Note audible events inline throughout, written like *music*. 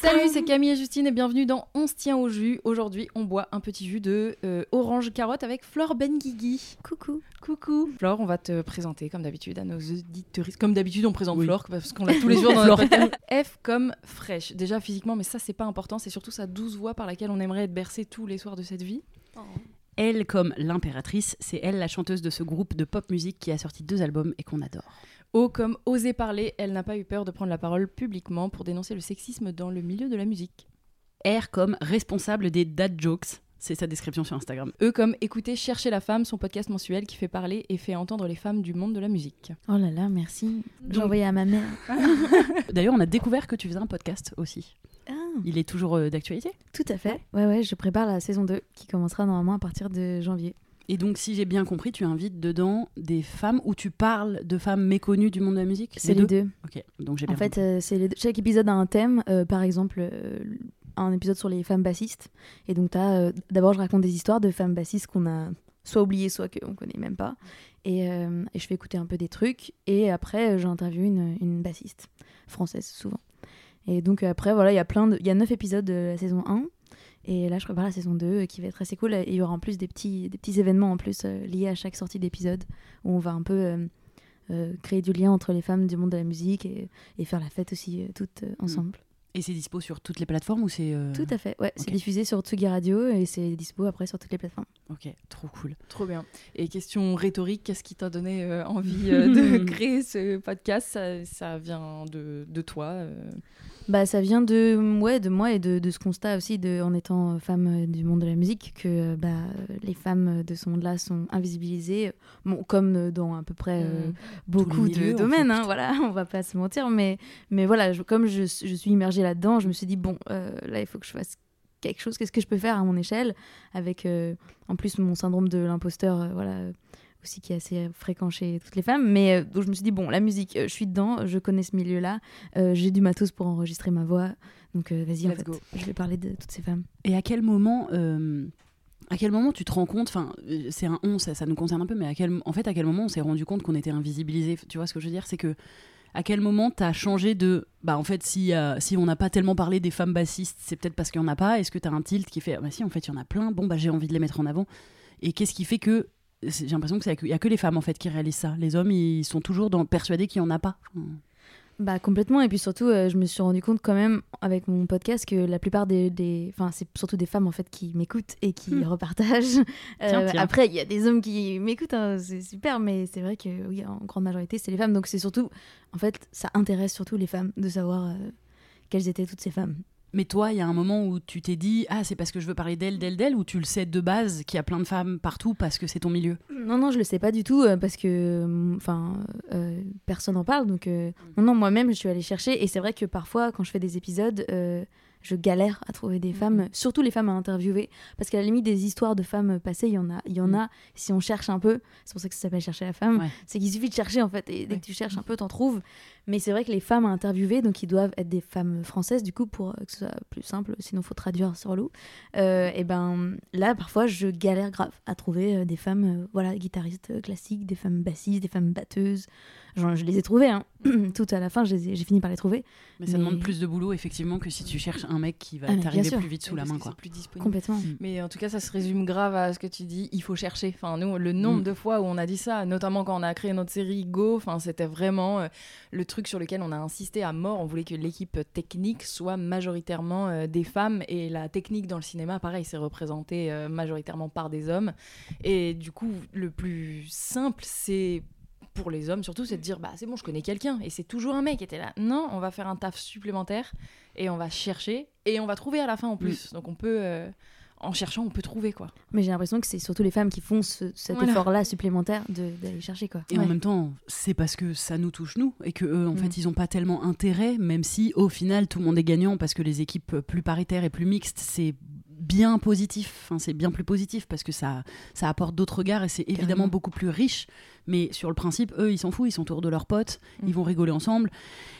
Salut, c'est Camille et Justine et bienvenue dans On se tient au jus. Aujourd'hui, on boit un petit jus de euh, orange carotte avec Flore Benguigui. Coucou. Coucou. Flore, on va te présenter comme d'habitude à nos auditeurs. Comme d'habitude, on présente Oui. Flore parce qu'on l'a tous les jours dans *laughs* notre. F comme fraîche. Déjà physiquement, mais ça, c'est pas important. C'est surtout sa douce voix par laquelle on aimerait être bercé tous les soirs de cette vie. Elle comme l'impératrice, c'est elle la chanteuse de ce groupe de pop musique qui a sorti deux albums et qu'on adore. O comme oser parler, elle n'a pas eu peur de prendre la parole publiquement pour dénoncer le sexisme dans le milieu de la musique. R comme responsable des dad jokes, c'est sa description sur Instagram. E comme écouter Chercher la femme, son podcast mensuel qui fait parler et fait entendre les femmes du monde de la musique. Oh là là, merci. J'ai envoyé à ma mère. *laughs* D'ailleurs, on a découvert que tu faisais un podcast aussi. Ah, Il est toujours euh, d'actualité? tout à fait. Ouais, ouais, je prépare la saison 2 qui commencera normalement à partir de janvier. Et donc, si j'ai bien compris, tu invites dedans des femmes où tu parles de femmes méconnues du monde de la musique? C'est les deux? Ok, donc j'ai bien En fait, euh, c'est chaque épisode a un thème. euh, par exemple, euh, un épisode sur les femmes bassistes. Et donc, d'abord, je raconte des histoires de femmes bassistes qu'on a soit oubliées, soit qu'on connaît même pas. Et, et je fais écouter un peu des trucs. Et après, j'interviewe une, une bassiste française, souvent. Et donc, après, voilà, il y a plein de. Il y a neuf épisodes de la saison 1. Et là, je prépare la saison 2 euh, qui va être assez cool. Et il y aura en plus des petits, des petits événements en plus euh, liés à chaque sortie d'épisode où on va un peu euh, euh, créer du lien entre les femmes du monde de la musique et, et faire la fête aussi euh, toutes euh, ensemble. Et c'est dispo sur toutes les plateformes ou c'est. euh, Tout à fait, ouais. C'est diffusé sur Tsugi Radio et c'est dispo après sur toutes les plateformes. Ok, trop cool. Trop bien. Et question rhétorique, qu'est-ce qui t'a donné euh, envie *laughs* euh, de *laughs* créer ce podcast? Ça, ça vient de, de toi euh, Bah, ça vient de, ouais, de moi et de, de ce constat aussi, de, en étant femme euh, du monde de la musique, que euh, bah, euh, les femmes de ce monde-là sont invisibilisées, bon, comme euh, dans à peu près euh, Mm. beaucoup de domaines, hein, voilà, *laughs* on va pas se mentir, mais, mais voilà, je- comme je, je suis immergée là-dedans, je me suis dit, bon, euh, là, il faut que je fasse quelque chose, qu'est-ce que je peux faire à mon échelle, avec euh, en plus mon syndrome de l'imposteur, euh, voilà, euh, aussi qui est assez fréquent chez toutes les femmes, mais euh, donc je me suis dit, bon, la musique, euh, je suis dedans, je connais ce milieu-là, euh, j'ai du matos pour enregistrer ma voix, donc vas-y, en fait, go. je vais parler de toutes ces femmes. Et à quel moment. À quel moment tu te rends compte, enfin, c'est un on, ça, ça nous concerne un peu, mais à quel, en fait, à quel moment on s'est rendu compte qu'on était invisibilisé Tu vois ce que je veux dire? C'est que à quel moment t'as changé de, bah en fait, si, euh, si on n'a pas tellement parlé des femmes bassistes, c'est peut-être parce qu'il n'y en a pas. Est-ce que t'as un tilt qui fait, ah bah si, en fait, il y en a plein. Bon, bah j'ai envie de les mettre en avant. Et qu'est-ce qui fait que j'ai l'impression qu'il n'y a que les femmes en fait qui réalisent ça. Les hommes, ils sont toujours dans, persuadés qu'il n'y en a pas. Bah complètement et puis surtout euh, je me suis rendu compte quand même avec mon podcast que la plupart des, enfin c'est surtout des femmes en fait qui m'écoutent et qui Hmm. repartagent. *laughs* Euh, Tiens, tiens. Après il y a des hommes qui m'écoutent hein, c'est super mais c'est vrai que oui en grande majorité c'est les femmes donc c'est surtout en fait ça intéresse surtout les femmes de savoir euh, quelles étaient toutes ces femmes. Mais toi, il y a un moment où tu t'es dit Ah, c'est parce que je veux parler d'elle, d'elle, d'elle, ou tu le sais de base qu'il y a plein de femmes partout parce que c'est ton milieu? Non, non, je le sais pas du tout euh, parce que euh, enfin euh, personne n'en parle. Donc, euh, non, non, moi-même, je suis allée chercher. Et c'est vrai que parfois, quand je fais des épisodes, je galère à trouver des femmes, surtout les femmes à interviewer. Parce qu'à la limite, des histoires de femmes passées, il y en a. Il y en Mm. a si on cherche un peu. C'est pour ça que ça s'appelle Chercher la femme. Ouais. C'est qu'il suffit de chercher en fait. Et dès que tu cherches un peu, t'en trouves. Mais c'est vrai que les femmes à interviewer, donc ils doivent être des femmes françaises, du coup, pour euh, que ce soit plus simple, sinon faut traduire sur loup. Euh, et ben là, parfois, je galère grave à trouver euh, des femmes, euh, voilà, guitaristes classiques, des femmes bassistes, des femmes batteuses. Genre, je les ai trouvées, hein. *clears throat* tout à la fin, j'ai fini par les trouver. Mais ça Mais- demande plus de boulot, effectivement, que si tu cherches un un mec qui va Ah, t'arriver plus vite sous la main quoi. plus disponible. Complètement. Mais en tout cas, ça se résume grave à ce que tu dis. Il faut chercher. Enfin, nous, le nombre Mm. de fois où on a dit ça, notamment quand on a créé notre série Go, enfin, c'était vraiment euh, le truc sur lequel on a insisté à mort. On voulait que l'équipe technique soit majoritairement euh, des femmes et la technique dans le cinéma, pareil, c'est représenté euh, majoritairement par des hommes. Et du coup, le plus simple, c'est pour les hommes surtout, c'est de dire bah c'est bon, je connais quelqu'un et c'est toujours un mec qui était là. Non, on va faire un taf supplémentaire et on va chercher et on va trouver à la fin en plus. Donc on peut euh, en cherchant, on peut trouver quoi. Mais j'ai l'impression que c'est surtout les femmes qui font ce- cet Voilà. effort-là supplémentaire de- d'aller chercher quoi. Et en même temps, c'est parce que ça nous touche nous et que eux, en Mm. fait, ils ont pas tellement intérêt, même si au final tout le monde est gagnant parce que les équipes plus paritaires et plus mixtes, c'est bien positif. Enfin, c'est bien plus positif parce que ça, ça apporte d'autres regards et c'est évidemment Carrément. beaucoup plus riche. Mais sur le principe, eux, ils s'en foutent, ils sont autour de leurs potes, ils vont rigoler ensemble.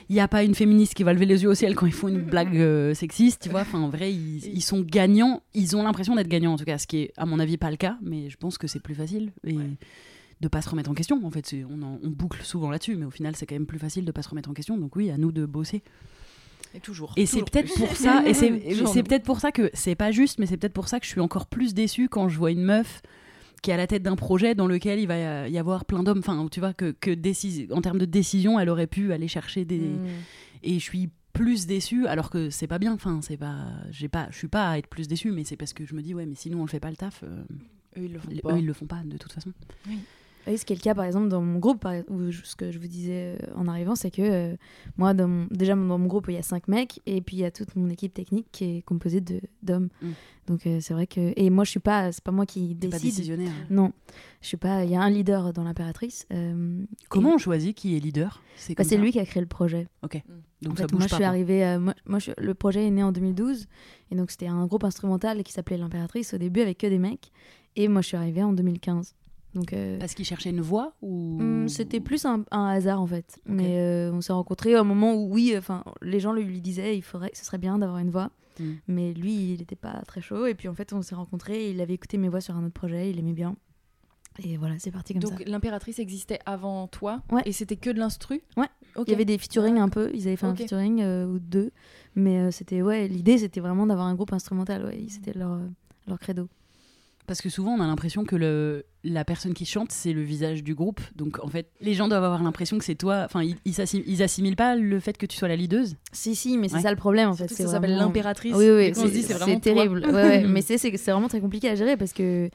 Il n'y a pas une féministe qui va lever les yeux au ciel quand ils font une blague *laughs* euh, sexiste, tu vois. Enfin, en vrai, ils, ils sont gagnants. Ils ont l'impression d'être gagnants, en tout cas, ce qui est, à mon avis, pas le cas. Mais je pense que c'est plus facile. Et de pas se remettre en question. En fait, on, en- on boucle souvent là-dessus, mais au final, c'est quand même plus facile de pas se remettre en question. Donc oui, à nous de bosser. Et toujours. Et c'est peut-être pour ça, et c'est *laughs* peut-être pour ça que c'est pas juste, mais c'est peut-être pour ça que je suis encore plus déçue quand je vois une meuf qui est à la tête d'un projet dans lequel il va y avoir plein d'hommes. Enfin, tu vois que, que en termes de décision, elle aurait pu aller chercher des. Mm. Et je suis plus déçue, alors que c'est pas bien. Enfin, c'est pas, j'ai pas, je suis pas à être plus déçue, mais c'est parce que je me dis ouais, mais si nous on le fait pas le taf, euh, Eux, ils le font eux pas. ils le font pas de toute façon. Oui, ce qui est le cas par exemple dans mon groupe, où je- ce que je vous disais euh, en arrivant, c'est que euh, moi, dans mon- déjà dans mon groupe, il y a cinq mecs, et puis il y a toute mon équipe technique qui est composée d'hommes. Mm. Donc euh, c'est vrai que. Et moi, je suis pas. C'est pas moi qui T'es pas décide. décisionnaire. Non, je suis pas. Il y a un leader dans l'impératrice. euh, Comment et- on choisit qui est leader? C'est bah, lui qui a créé le projet. Donc en ça fait, bouge moi, pas. je suis arrivée. moi, moi, je- le projet est né en 2012, et donc c'était un groupe instrumental qui s'appelait l'impératrice au début avec que des mecs. Et moi, je suis arrivée en 2015. Donc euh, Parce qu'il cherchait une voix ou Hum, C'était plus un, un hasard en fait. Mais euh, on s'est rencontrés au moment où, oui, enfin, les gens lui disaient il faudrait, ce serait bien d'avoir une voix. Mm. Mais lui, il n'était pas très chaud. Et puis en fait, on s'est rencontrés. Il avait écouté mes voix sur un autre projet. Il aimait bien. Et voilà, c'est parti comme Donc ça. l'impératrice existait avant toi Ouais. et c'était que de l'instru? Ouais. Il y avait des featuring un peu. Ils avaient fait un featuring euh, ou deux. Mais euh, c'était, ouais, l'idée c'était vraiment d'avoir un groupe instrumental. Ouais, c'était leur, leur credo. Parce que souvent, on a l'impression que le, la personne qui chante, c'est le visage du groupe. Donc, en fait, les gens doivent avoir l'impression que c'est toi. Enfin, ils, ils, assim- ils assimilent pas le fait que tu sois la leaduse. Si, si, mais c'est Ouais. ça le problème en fait. Ça s'appelle vraiment- l'impératrice. Oui, oui, c'est terrible. Ouais, ouais, *laughs* mais c'est vraiment très compliqué à gérer parce que,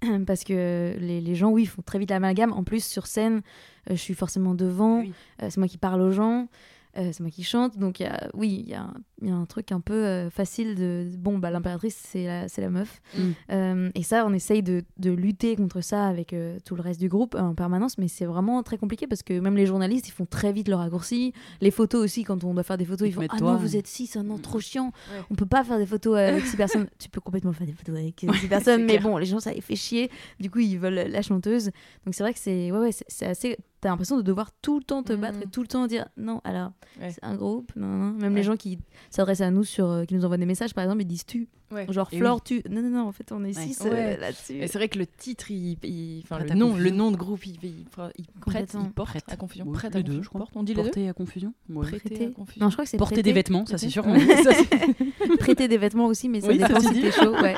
*clears throat* parce que les, les gens, oui, font très vite l'amalgame. En plus, sur scène, euh, je suis forcément devant, Oui. euh, c'est moi qui parle aux gens, euh, c'est moi qui chante. Donc, il y a- oui, il y, a il y a un truc un peu euh, facile de. Bon, bah, l'impératrice, c'est la, c'est la meuf. Mm. Euh, et ça, on essaye de, de lutter contre ça avec euh, tout le reste du groupe euh, en permanence, mais c'est vraiment très compliqué parce que même les journalistes, ils font très vite le raccourci. Les photos aussi, quand on doit faire des photos, Ils font Ah toi. non, vous êtes six, ah non, trop chiant. Ouais. On peut pas faire des photos avec six *laughs* personnes. Tu peux complètement faire des photos avec six *laughs* personnes, mais clair. bon, les gens, ça les fait chier. Du coup, ils veulent la chanteuse. Donc c'est vrai que c'est ouais, ouais, c'est c'est assez. T'as l'impression de devoir tout le temps te battre Mhm. et tout le temps dire non, alors Ouais. c'est un groupe, non, non, non. Même Ouais. les gens qui s'adressent à nous, sur, euh, qui nous envoient des messages, par exemple, ils disent tu. Ouais. Genre Et Flore, tu. Non, non, non, en fait, on est Ouais. six Ouais. euh, là-dessus. Et c'est vrai que le titre, il, il- enfin le nom, le nom de groupe, il, il, il prête, Complètement. il porte Prête. à confusion. Prête les à deux, confusion. je crois. On dit les deux. Porter à confusion. Ouais. Prêter Prêter. à confusion. Non, je crois que c'est Porter prêter. des vêtements, ça c'est sûr. Ouais, *laughs* *laughs* prêter des vêtements aussi, mais ça dépend aussi si dit. t'es chaud. Ouais,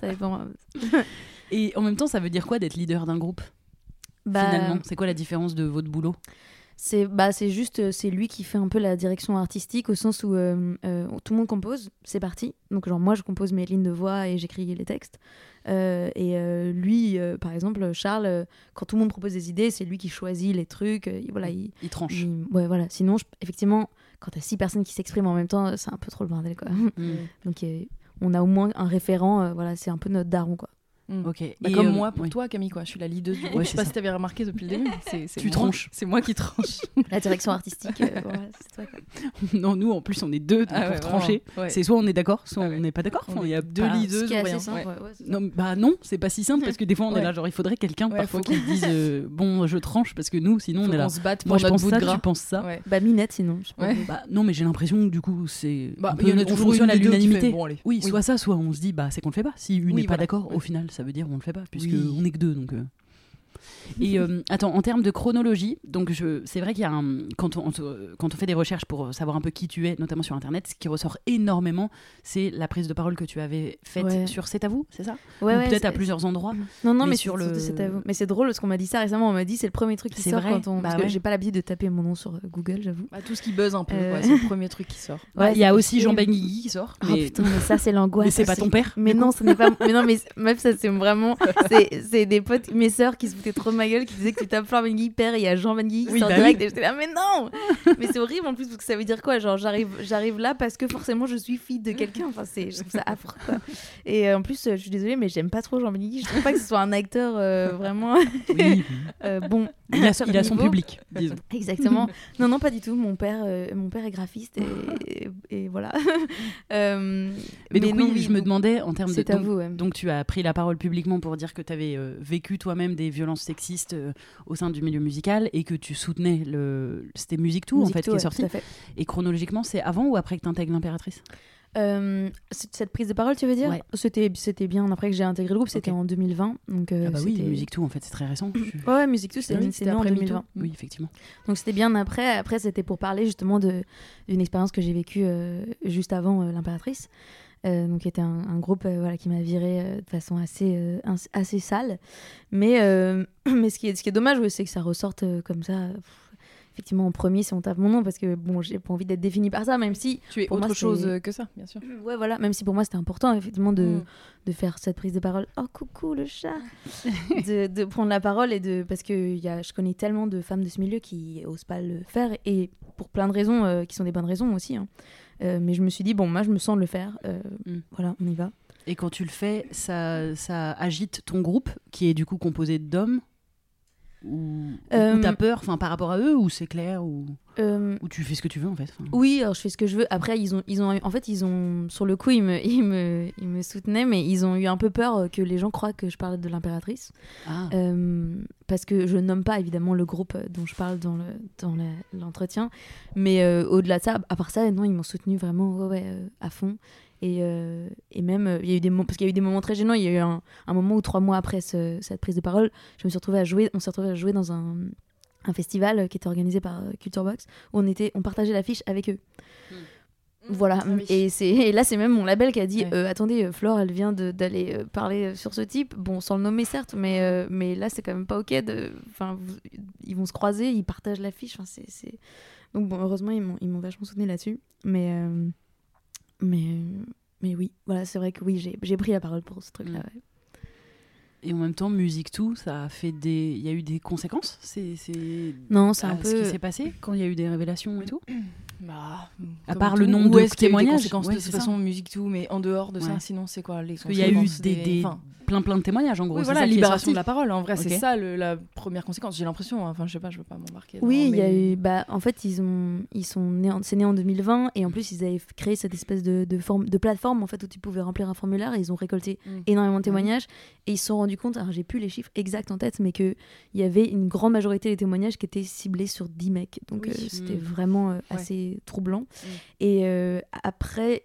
ça dépend. Et en même temps, ça veut dire quoi d'être leader d'un groupe Bah, Finalement, c'est quoi la différence de votre boulot? C'est bah, c'est juste, euh, c'est lui qui fait un peu la direction artistique au sens où euh, euh, tout le monde compose, c'est parti. Donc, genre, moi, je compose mes lignes de voix et j'écris les textes. Euh, et lui, par exemple, Charles, quand tout le monde propose des idées, c'est lui qui choisit les trucs. voilà, il, Il tranche. il- ouais, voilà. Sinon, je- effectivement, quand t'as six personnes qui s'expriment en même temps, c'est un peu trop le bordel, quoi. Mm. *laughs* Donc, on a au moins un référent, voilà, c'est un peu notre daron, quoi. Mm. Ok. Bah, Et, comme euh, moi pour oui. toi, Camille, quoi. Je suis la leader du groupe. Ouais, je sais pas ça. si t'avais remarqué depuis le début. C'est, *laughs* c'est Tu tranches. C'est moi qui tranche. *laughs* La direction artistique, euh, voilà, c'est toi, quoi. *laughs* Non, nous en plus, on est deux donc Ah pour ouais, trancher. C'est soit on est d'accord, soit Ah on n'est pas d'accord. On Enfin, il y est a deux pas- leaders. Ce qui est voyons, assez simple. Non, bah non, c'est pas si simple parce que des fois on est là, genre il faudrait quelqu'un Ouais, parfois qui dise euh, bon, je tranche parce que nous, sinon on est là. qu'on se batte pour Moi je pense ça, tu penses ça. Bah, Minette, sinon. Bah non, mais j'ai l'impression que du coup c'est Bah, il y en a on toujours fonctionne une à l'unanimité. Oui, soit ça, soit on se dit bah c'est qu'on le fait pas. Si une n'est pas d'accord, au final ça veut dire on le fait pas puisque Oui. on est que deux donc. Et euh, attends, en termes de chronologie, donc je, c'est vrai qu'il y a un, quand on, quand on fait des recherches pour savoir un peu qui tu es, notamment sur Internet, ce qui ressort énormément, c'est la prise de parole que tu avais faite Ouais. sur C'est à vous, c'est ça Ouais, Ou ouais, peut-être à plusieurs endroits. Non, non, Mais mais, sur le- le. C'est à vous. Mais c'est drôle parce qu'on m'a dit ça récemment. On m'a dit c'est le premier truc qui C'est sort vrai quand on. Bah parce ouais. j'ai pas l'habitude de taper mon nom sur euh, Google, j'avoue. Bah, tout ce qui buzz un peu, Euh. c'est le premier truc qui sort. Ouais, il y a aussi. Jean Benguigui qui sort. Oh mais putain, mais ça c'est l'angoisse. mais c'est pas ton père. Mais non, ce n'est pas. Mais non, mais meuf, ça c'est vraiment. C'est des potes, mes sœurs qui se foutaient trop ma gueule, qui disaient que tu tapes Florent Benguigui père et il y a Jean Benguigui qui Oui, sort bah direct. oui. Et j'étais là, mais non *laughs* Mais c'est horrible en plus parce que ça veut dire quoi? Genre j'arrive, j'arrive là parce que forcément je suis fille de quelqu'un. Enfin, c'est, je trouve ça affreux quoi. Et euh, en plus, euh, je suis désolée, mais j'aime pas trop Jean Benguigui. Je trouve pas que ce soit un acteur euh, vraiment Oui, *laughs* bon. il a, il a son public, disons. Exactement. *laughs* non, non, pas du tout. Mon père, mon père est graphiste et, et voilà. Mais, donc non, oui, je me demandais en termes de C'est à donc, vous. ouais. Donc tu as pris la parole publiquement pour dire que tu avais vécu toi-même des violences sexistes euh, au sein du milieu musical et que tu soutenais le c'était Musique Tout en fait qui est sorti. Et chronologiquement, c'est avant ou après que tu intègres l'impératrice? Euh, cette prise de parole, tu veux dire? Ouais. C'était c'était bien après que j'ai intégré le groupe, c'était en 2020. Donc euh, Ah bah oui, Musique Tout en fait, c'est très récent. Je- Ouais, Musique Tout, c'est c'était né en après MeToo. 2020. Oui, effectivement. Donc c'était bien après. Après, c'était pour parler justement de- d'une expérience que j'ai vécue euh, juste avant l'impératrice. Euh, donc qui était un, un groupe euh, voilà, qui m'a viré euh, de façon assez, assez sale. Mais, *clears throat* mais ce, qui est, ce qui est dommage, c'est que ça ressorte comme ça. pff, effectivement, en premier, si on tape mon nom, parce que bon, j'ai pas envie d'être définie par ça, même si, Tu es Pour autre moi, chose que ça, bien sûr. *clears throat* ouais, voilà, même si pour moi c'était important, effectivement, de, Mm. de faire cette prise de parole. Oh coucou le chat *laughs* de, de prendre la parole et de parce que y a, je connais tellement de femmes de ce milieu qui osent pas le faire et pour plein de raisons euh, qui sont des bonnes raisons aussi. hein. Euh, mais je me suis dit bon moi je me sens de le faire. euh, Mm. Voilà on y va. Et quand tu le fais, ça, ça agite ton groupe qui est du coup composé d'hommes ou, Euh, ou t'as peur enfin par rapport à eux ou c'est clair ou, Euh, ou tu fais ce que tu veux en fait oui, alors je fais ce que je veux. Après, ils ont, ils ont, en fait, ils ont, sur le coup, ils me, *laughs* ils me, ils me soutenaient, mais ils ont eu un peu peur que les gens croient que je parlais de l'impératrice. Ah. Euh, parce que je nomme pas évidemment le groupe dont je parle dans le dans l'entretien, mais euh, au-delà de ça, à part ça, non, ils m'ont soutenu vraiment ouais, ouais, à fond. Et, euh, et même, euh, il y a eu des moments, parce qu'il y a eu des moments très gênants. Il y a eu un, un moment où trois mois après ce- cette prise de parole, je me suis retrouvée à jouer. On s'est retrouvés à jouer dans un, un festival euh, qui était organisé par euh, Culture Box, où on était, on partageait l'affiche avec eux. Voilà, Ah oui. et, c'est, là c'est même mon label qui a dit Ouais. euh, attendez, Flore elle vient d'aller euh, parler sur ce type, bon sans le nommer certes, mais, euh, mais là c'est quand même pas ok. De, enfin, vous- ils vont se croiser, ils partagent l'affiche, enfin, c'est, donc bon, heureusement ils m'ont, ils m'ont vachement soutenu là-dessus, mais, mais, mais oui, voilà, c'est vrai que oui, j'ai, j'ai pris la parole pour ce truc-là. Mm. ouais. Et en même temps, musique tout, ça a fait des. Il y a eu des conséquences. C'est c'est Non, c'est un ce qui peu. s'est passé quand il y a eu des révélations et tout? *clears throat* Bah, À part le nombre de témoignages? Ouais, de toute façon, musique tout, mais en dehors de Ouais. ça, sinon c'est quoi les Parce qu'il y a eu des, des- enfin, plein plein de témoignages en gros. oui, voilà, ça libération de la parole. En vrai, c'est ça le- la première conséquence. J'ai l'impression. hein. Enfin, je sais pas, je veux pas m'embarquer. Oui, il y a eu. Bah, en fait, ils ont, ils sont nés, en- c'est né en 2020 et en plus ils avaient créé cette espèce de, de forme, de plateforme en fait où tu pouvais remplir un formulaire et ils ont récolté Mm. énormément de témoignages et ils se sont rendus compte. Alors j'ai plus les chiffres exacts en tête, mais que il y avait une grande majorité des témoignages qui étaient ciblés sur 10 mecs. Donc Oui. euh, c'était Mm. vraiment euh, assez troublant. Mm. Et euh, après.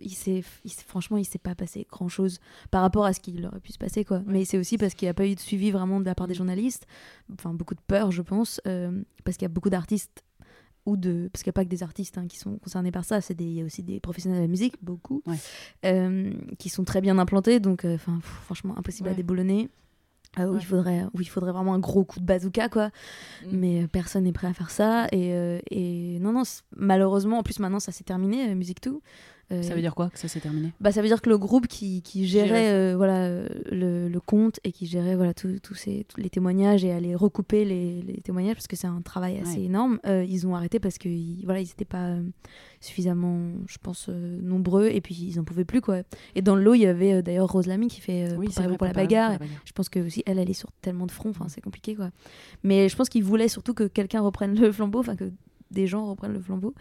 Il il s'est- franchement, il s'est pas passé grand chose par rapport à ce qu'il aurait pu se passer, quoi. Mais c'est aussi parce qu'il n'y a pas eu de suivi vraiment de la part des journalistes, enfin beaucoup de peur, je pense, euh, parce qu'il y a beaucoup d'artistes ou de parce qu'il n'y a pas que des artistes hein, qui sont concernés par ça, c'est des il y a aussi des professionnels de la musique, beaucoup, Ouais. euh, qui sont très bien implantés, donc euh, enfin franchement impossible à déboulonner. Euh, où, Ouais. il faudrait, où il faudrait vraiment un gros coup de bazooka, quoi. Mm. Mais personne n'est prêt à faire ça. Et, et non, non, malheureusement, en plus maintenant ça s'est terminé, Musique Tout. Euh, Ça veut dire quoi que ça s'est terminé? bah, ça veut dire que le groupe qui, qui gérait euh, voilà, euh, le, le compte et qui gérait voilà, tous ces, tous les témoignages et allait recouper les, les témoignages parce que c'est un travail assez Ouais. énorme, euh, ils ont arrêté parce qu'ils voilà, n'étaient pas suffisamment, je pense, nombreux et puis ils n'en pouvaient plus. Quoi. Et dans le lot, il y avait d'ailleurs Rose Lamy qui fait Oui, vrai, pour la bagarre. pour la bagarre. Je pense que aussi elle, elle est sur tellement de fronts, c'est compliqué quoi. Mais je pense qu'ils voulaient surtout que quelqu'un reprenne le flambeau, enfin que des gens reprennent le flambeau.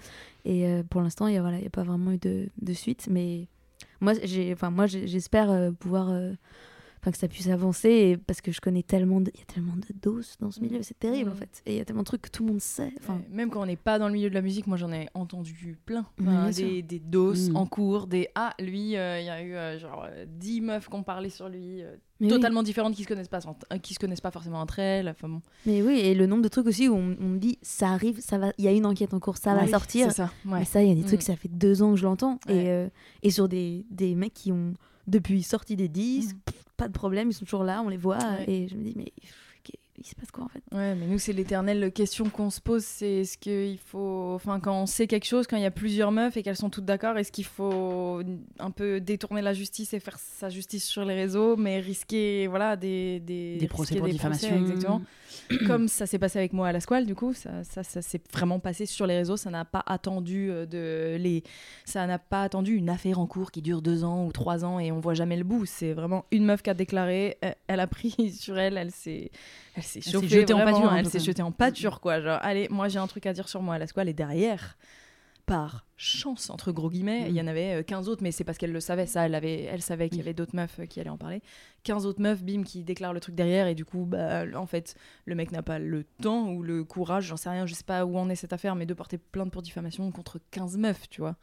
Et euh, pour l'instant, il y a voilà, il y a pas vraiment eu de, de suite. Mais moi, j'espère euh, pouvoir euh, enfin que ça puisse avancer et parce que je connais tellement de... il y a tellement de doses dans ce milieu c'est terrible en fait et il y a tellement de trucs que tout le monde sait enfin Ouais, Même quand on n'est pas dans le milieu de la musique, moi j'en ai entendu plein. Enfin, des, des doses Mm. en cours, des Ah, lui, euh, il y a eu euh, genre euh, 10 meufs qui ont parlé sur lui, euh, oui. totalement différentes, qui se, connaissent pas, euh, qui se connaissent pas forcément entre elles. Enfin, bon. mais oui et le nombre de trucs aussi où on, on me dit ça arrive ça va il y a une enquête en cours ça va sortir ça, ouais. Mais ça, il y a des trucs, Mm. ça fait deux ans que je l'entends. Et, euh, et sur des, des mecs qui ont, depuis sorti des disques, Mm. pff, pas de problème, ils sont toujours là, on les voit. Ouais. Et je me dis, mais il se passe quoi en fait? Ouais, mais nous, c'est l'éternelle question qu'on se pose, c'est est-ce qu'il faut... Enfin, quand on sait quelque chose, quand il y a plusieurs meufs et qu'elles sont toutes d'accord, est-ce qu'il faut un peu détourner la justice et faire sa justice sur les réseaux, mais risquer, voilà, des... Des, Des procès pour des diffamation. exactement. *clears throat* Comme ça s'est passé avec moi à la squale, du coup, ça, ça, ça s'est vraiment passé sur les réseaux, ça n'a pas attendu euh, de les... Ça n'a pas attendu une affaire en cours qui dure deux ans ou trois ans et on voit jamais le bout. C'est vraiment une meuf qui a déclaré, elle a pris *laughs* sur elle, elle s'est... Elle s'est jetée en pâture Elle s'est jetée en pâture, quoi. Genre, allez, moi j'ai un truc à dire sur moi la squale et derrière, par chance, entre gros guillemets, Mm. il y en avait euh, 15 autres, mais c'est parce qu'elle le savait, ça, elle, avait, elle savait qu'il y avait d'autres meufs euh, qui allaient en parler. 15 autres meufs, bim, qui déclarent le truc derrière, et du coup, bah, en fait, le mec n'a pas le temps ou le courage, j'en sais rien, je sais pas où en est cette affaire, mais de porter plainte pour diffamation contre 15 meufs, tu vois.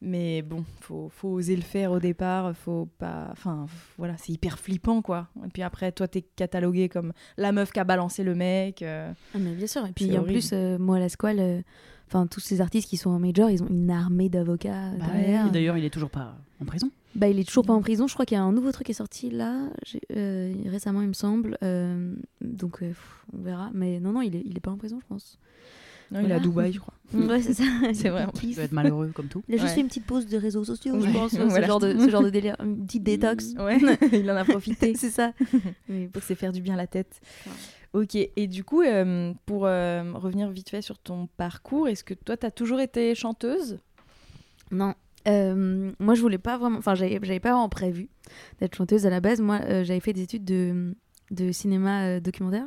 Mais bon, faut, faut oser le faire au départ, faut pas. Enfin, voilà, c'est hyper flippant, quoi. Et puis après, toi, t'es catalogué comme la meuf qui a balancé le mec. euh. Ah, mais bien sûr. Et puis en horrible. plus, euh, moi à la squale, euh, enfin tous ces artistes qui sont en major, ils ont une armée d'avocats Bah derrière. ouais, D'ailleurs, il est toujours pas en prison. Bah, il est toujours pas en prison. Je crois qu'il y a un nouveau truc qui est sorti là, j'ai- euh, récemment, il me semble. Euh, donc, euh, pff, on verra. Mais non, non, il est, il est pas en prison, je pense. Non, il est à Dubaï, je crois. Ouais, c'est ça. *laughs* C'est vrai, en Il doit être malheureux comme tout. Il a juste Ouais. fait une petite pause de réseaux sociaux, je Ouais, pense. voilà. Ce, genre de, ce genre de délire. Une petite détox. Ouais, *laughs* il en a profité. *laughs* c'est ça. Mais pour se faire du bien à la tête. Ouais. Ok, et du coup, euh, pour euh, revenir vite fait sur ton parcours, est-ce que toi, tu as toujours été chanteuse? Non. Euh, moi, je voulais pas vraiment. Enfin, j'avais j'avais pas vraiment prévu d'être chanteuse à la base. Moi, euh, j'avais fait des études de, de cinéma euh, documentaire.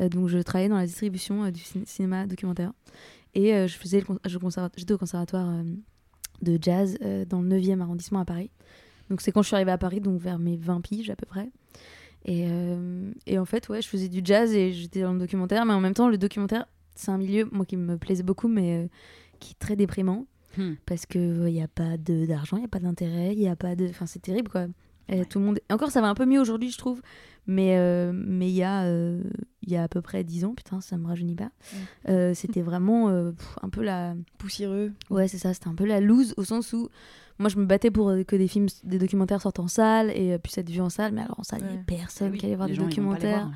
Euh, donc, je travaillais dans la distribution euh, du cin- cinéma documentaire. Et euh, je faisais conserva- j'étais au conservatoire de jazz dans le 9e arrondissement à Paris. Donc, c'est quand je suis arrivée à Paris, donc vers mes 20 piges à peu près. Et, euh, et en fait, ouais, je faisais du jazz et j'étais dans le documentaire. Mais en même temps, le documentaire, c'est un milieu, moi, qui me plaisait beaucoup, mais euh, qui est très déprimant Hmm. parce que il n'y a pas de- d'argent, il n'y a pas d'intérêt, il y a pas de enfin c'est terrible quoi. Et tout le monde encore ça va un peu mieux aujourd'hui je trouve, mais euh, mais il y a euh, il y a à peu près 10 ans, putain, ça me rajeunit pas. Euh, c'était vraiment pff, un peu la Poussiéreux Ouais, c'est ça, c'était un peu la loose au sens où moi je me battais pour que des films, des documentaires sortent en salle et puissent être vus en salle, mais alors en salle, il n'y avait personne Oui, qui allait voir des documentaires. voir.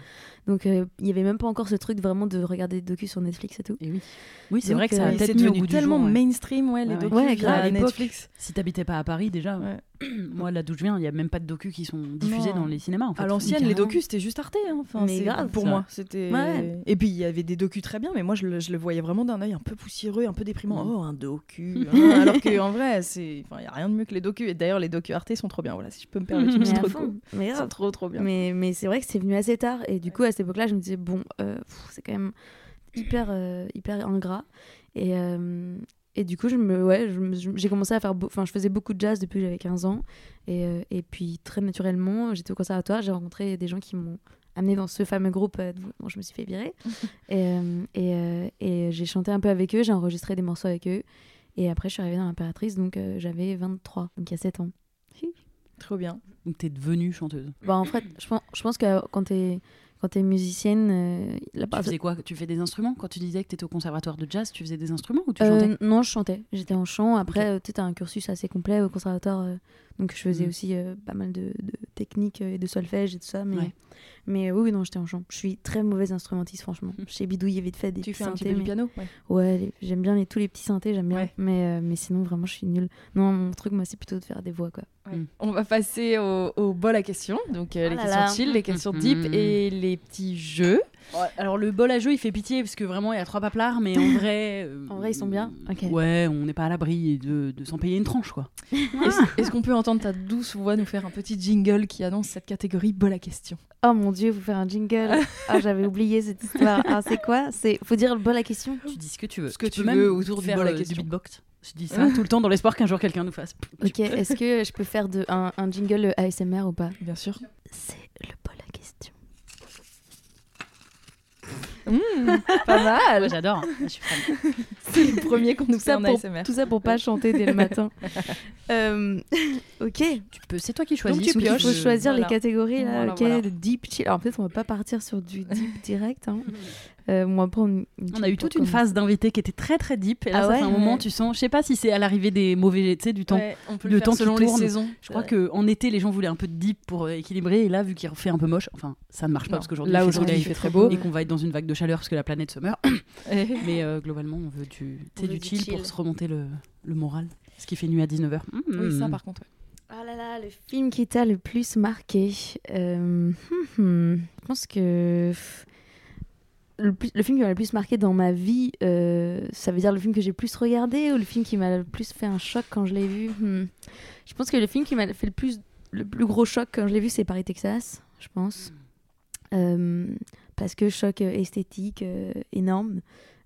Donc euh, il n'y avait même pas encore ce truc vraiment de regarder des docus sur Netflix et tout. Et oui. Oui, c'est vrai que ça euh, a Oui, peut-être c'est devenu du tellement jour, ouais. mainstream, ouais, les docus Ouais, grave, à. Netflix. Si t'habitais pas à Paris, déjà, *clears throat* moi là d'où je viens, il y a même pas de docus qui sont diffusés Non. dans les cinémas. En fait. À l'ancienne, les docus, c'était juste Arte. hein. Enfin, Mais c'est- grave, pour moi, c'était. Et puis, il y avait des docus très bien, mais moi, je le, je le voyais vraiment d'un œil un peu poussiéreux, un peu déprimant. Mm. Oh, un docu. *laughs* hein. Alors qu'en vrai, c'est. Enfin, il n'y a rien de mieux que les docus. Et d'ailleurs, les docus Arte sont trop bien. Voilà, si je peux me permettre *laughs* mais grave. sont trop, trop bien. Mais, mais c'est vrai que c'est venu assez tard. Et du coup, à cette époque-là, je me disais, bon, euh, c'est quand même hyper, euh, hyper ingrat. Et, euh, et du coup, je me, ouais, j'ai commencé à faire. Enfin, je faisais beaucoup de jazz depuis que j'avais 15 ans. Et, euh, et puis, très naturellement, j'étais au conservatoire. J'ai rencontré des gens qui m'ont amené dans ce fameux groupe dont je me suis fait virer. *laughs* et euh, et, euh, et j'ai chanté un peu avec eux. J'ai enregistré des morceaux avec eux. Et après, je suis arrivée dans l'impératrice. Donc, euh, j'avais 23. Donc, il y a 7 ans. Trop bien. Donc t'es devenue chanteuse. Bah, en fait, je pense, je pense que quand t'es quand t'es musicienne, euh, la Tu part- faisais quoi? Tu fais des instruments? Quand tu disais que t'étais au conservatoire de jazz, tu faisais des instruments ou tu Euh, chantais non, je chantais. J'étais en chant. Après, euh, tu t'as un cursus assez complet au conservatoire. Donc, je faisais Mhm. aussi euh, pas mal de, de techniques euh, et de solfège et tout ça. Mais, Ouais. mais euh, oui, non, j'étais en chant. Je suis très mauvaise instrumentiste, franchement. J'ai bidouillé vite fait des Tu petits fais un petit synthés, peu du mais- piano ouais. Ouais, les- j'aime bien les, tous les petits synthés, j'aime bien. Ouais. Mais, euh, mais sinon, vraiment, je suis nulle. Non, mon truc, moi, c'est plutôt de faire des voix, quoi. Mm. On va passer au, au bol à questions. Donc, euh, Oh les là questions là. chill, les questions deep Mhm. et les petits jeux. Alors le bol à jeu, il fait pitié parce que vraiment il y a trois paplards, mais en *laughs* vrai. euh, En vrai, ils sont bien Ok. Ouais, on n'est pas à l'abri de, de s'en payer une tranche, quoi. *laughs* Est-ce est-ce qu'on peut entendre ta douce voix nous faire un petit jingle qui annonce cette catégorie bol à questions Oh mon dieu, vous faire un jingle. *laughs* Ah, j'avais oublié cette histoire. Ah, c'est quoi? C'est faut dire le bol à question? Tu dis ce que tu veux. Ce que tu peux même veux autour du faire bol à euh, question. du beatbox. Je dis ça tout le temps dans l'espoir qu'un jour quelqu'un nous fasse. Ok, est-ce que je peux faire de, un, un jingle ASMR ou pas? Bien sûr. C'est le bol à question. Mmh, pas mal. Moi, j'adore. hein. Je suis fan. *laughs* C'est le premier qu'on nous fait en pour, ASMR. tout ça pour pas chanter dès le matin. *laughs* Euh, ok. Tu peux, c'est toi qui choisis. tu que Il pioches. faut choisir Voilà. les catégories là. Voilà, ok, voilà. deep chill. Alors peut-être on va pas partir sur du deep direct. Hein. *laughs* Euh, on va prendre On a eu toute une commencer. phase d'invités qui était très très deep. Et là, Ah ça ouais fait un moment, Ouais. tu sens. Je sais pas si c'est à l'arrivée des mauvais, tu sais, du temps. Ouais, on peut le temps qui selon les tourne. saisons. Je crois qu'en été, les gens voulaient un peu de deep pour euh, équilibrer. Et là, vu qu'il fait un peu moche, enfin, ça ne marche pas Non. parce qu'aujourd'hui, Là, il fait aujourd'hui, il fait très beau. Et qu'on va être dans une vague de chaleur parce que la planète se meurt. *coughs* *coughs* Mais euh, globalement, on veut du, veut du chill, chill. pour se remonter le, le moral. Ce qui fait nuit à 19h. Oui, ça par contre. ouais. Oh là là, le film qui t'a le plus marqué. Hum, hum, je pense que le, plus- le film qui m'a le plus marqué dans ma vie, euh, ça veut dire le film que j'ai le plus regardé ou le film qui m'a le plus fait un choc quand je l'ai vu? Hmm. Je pense que le film qui m'a fait le plus le plus gros choc quand je l'ai vu, c'est Paris Texas, je pense, Euh, parce que choc euh, esthétique euh, énorme.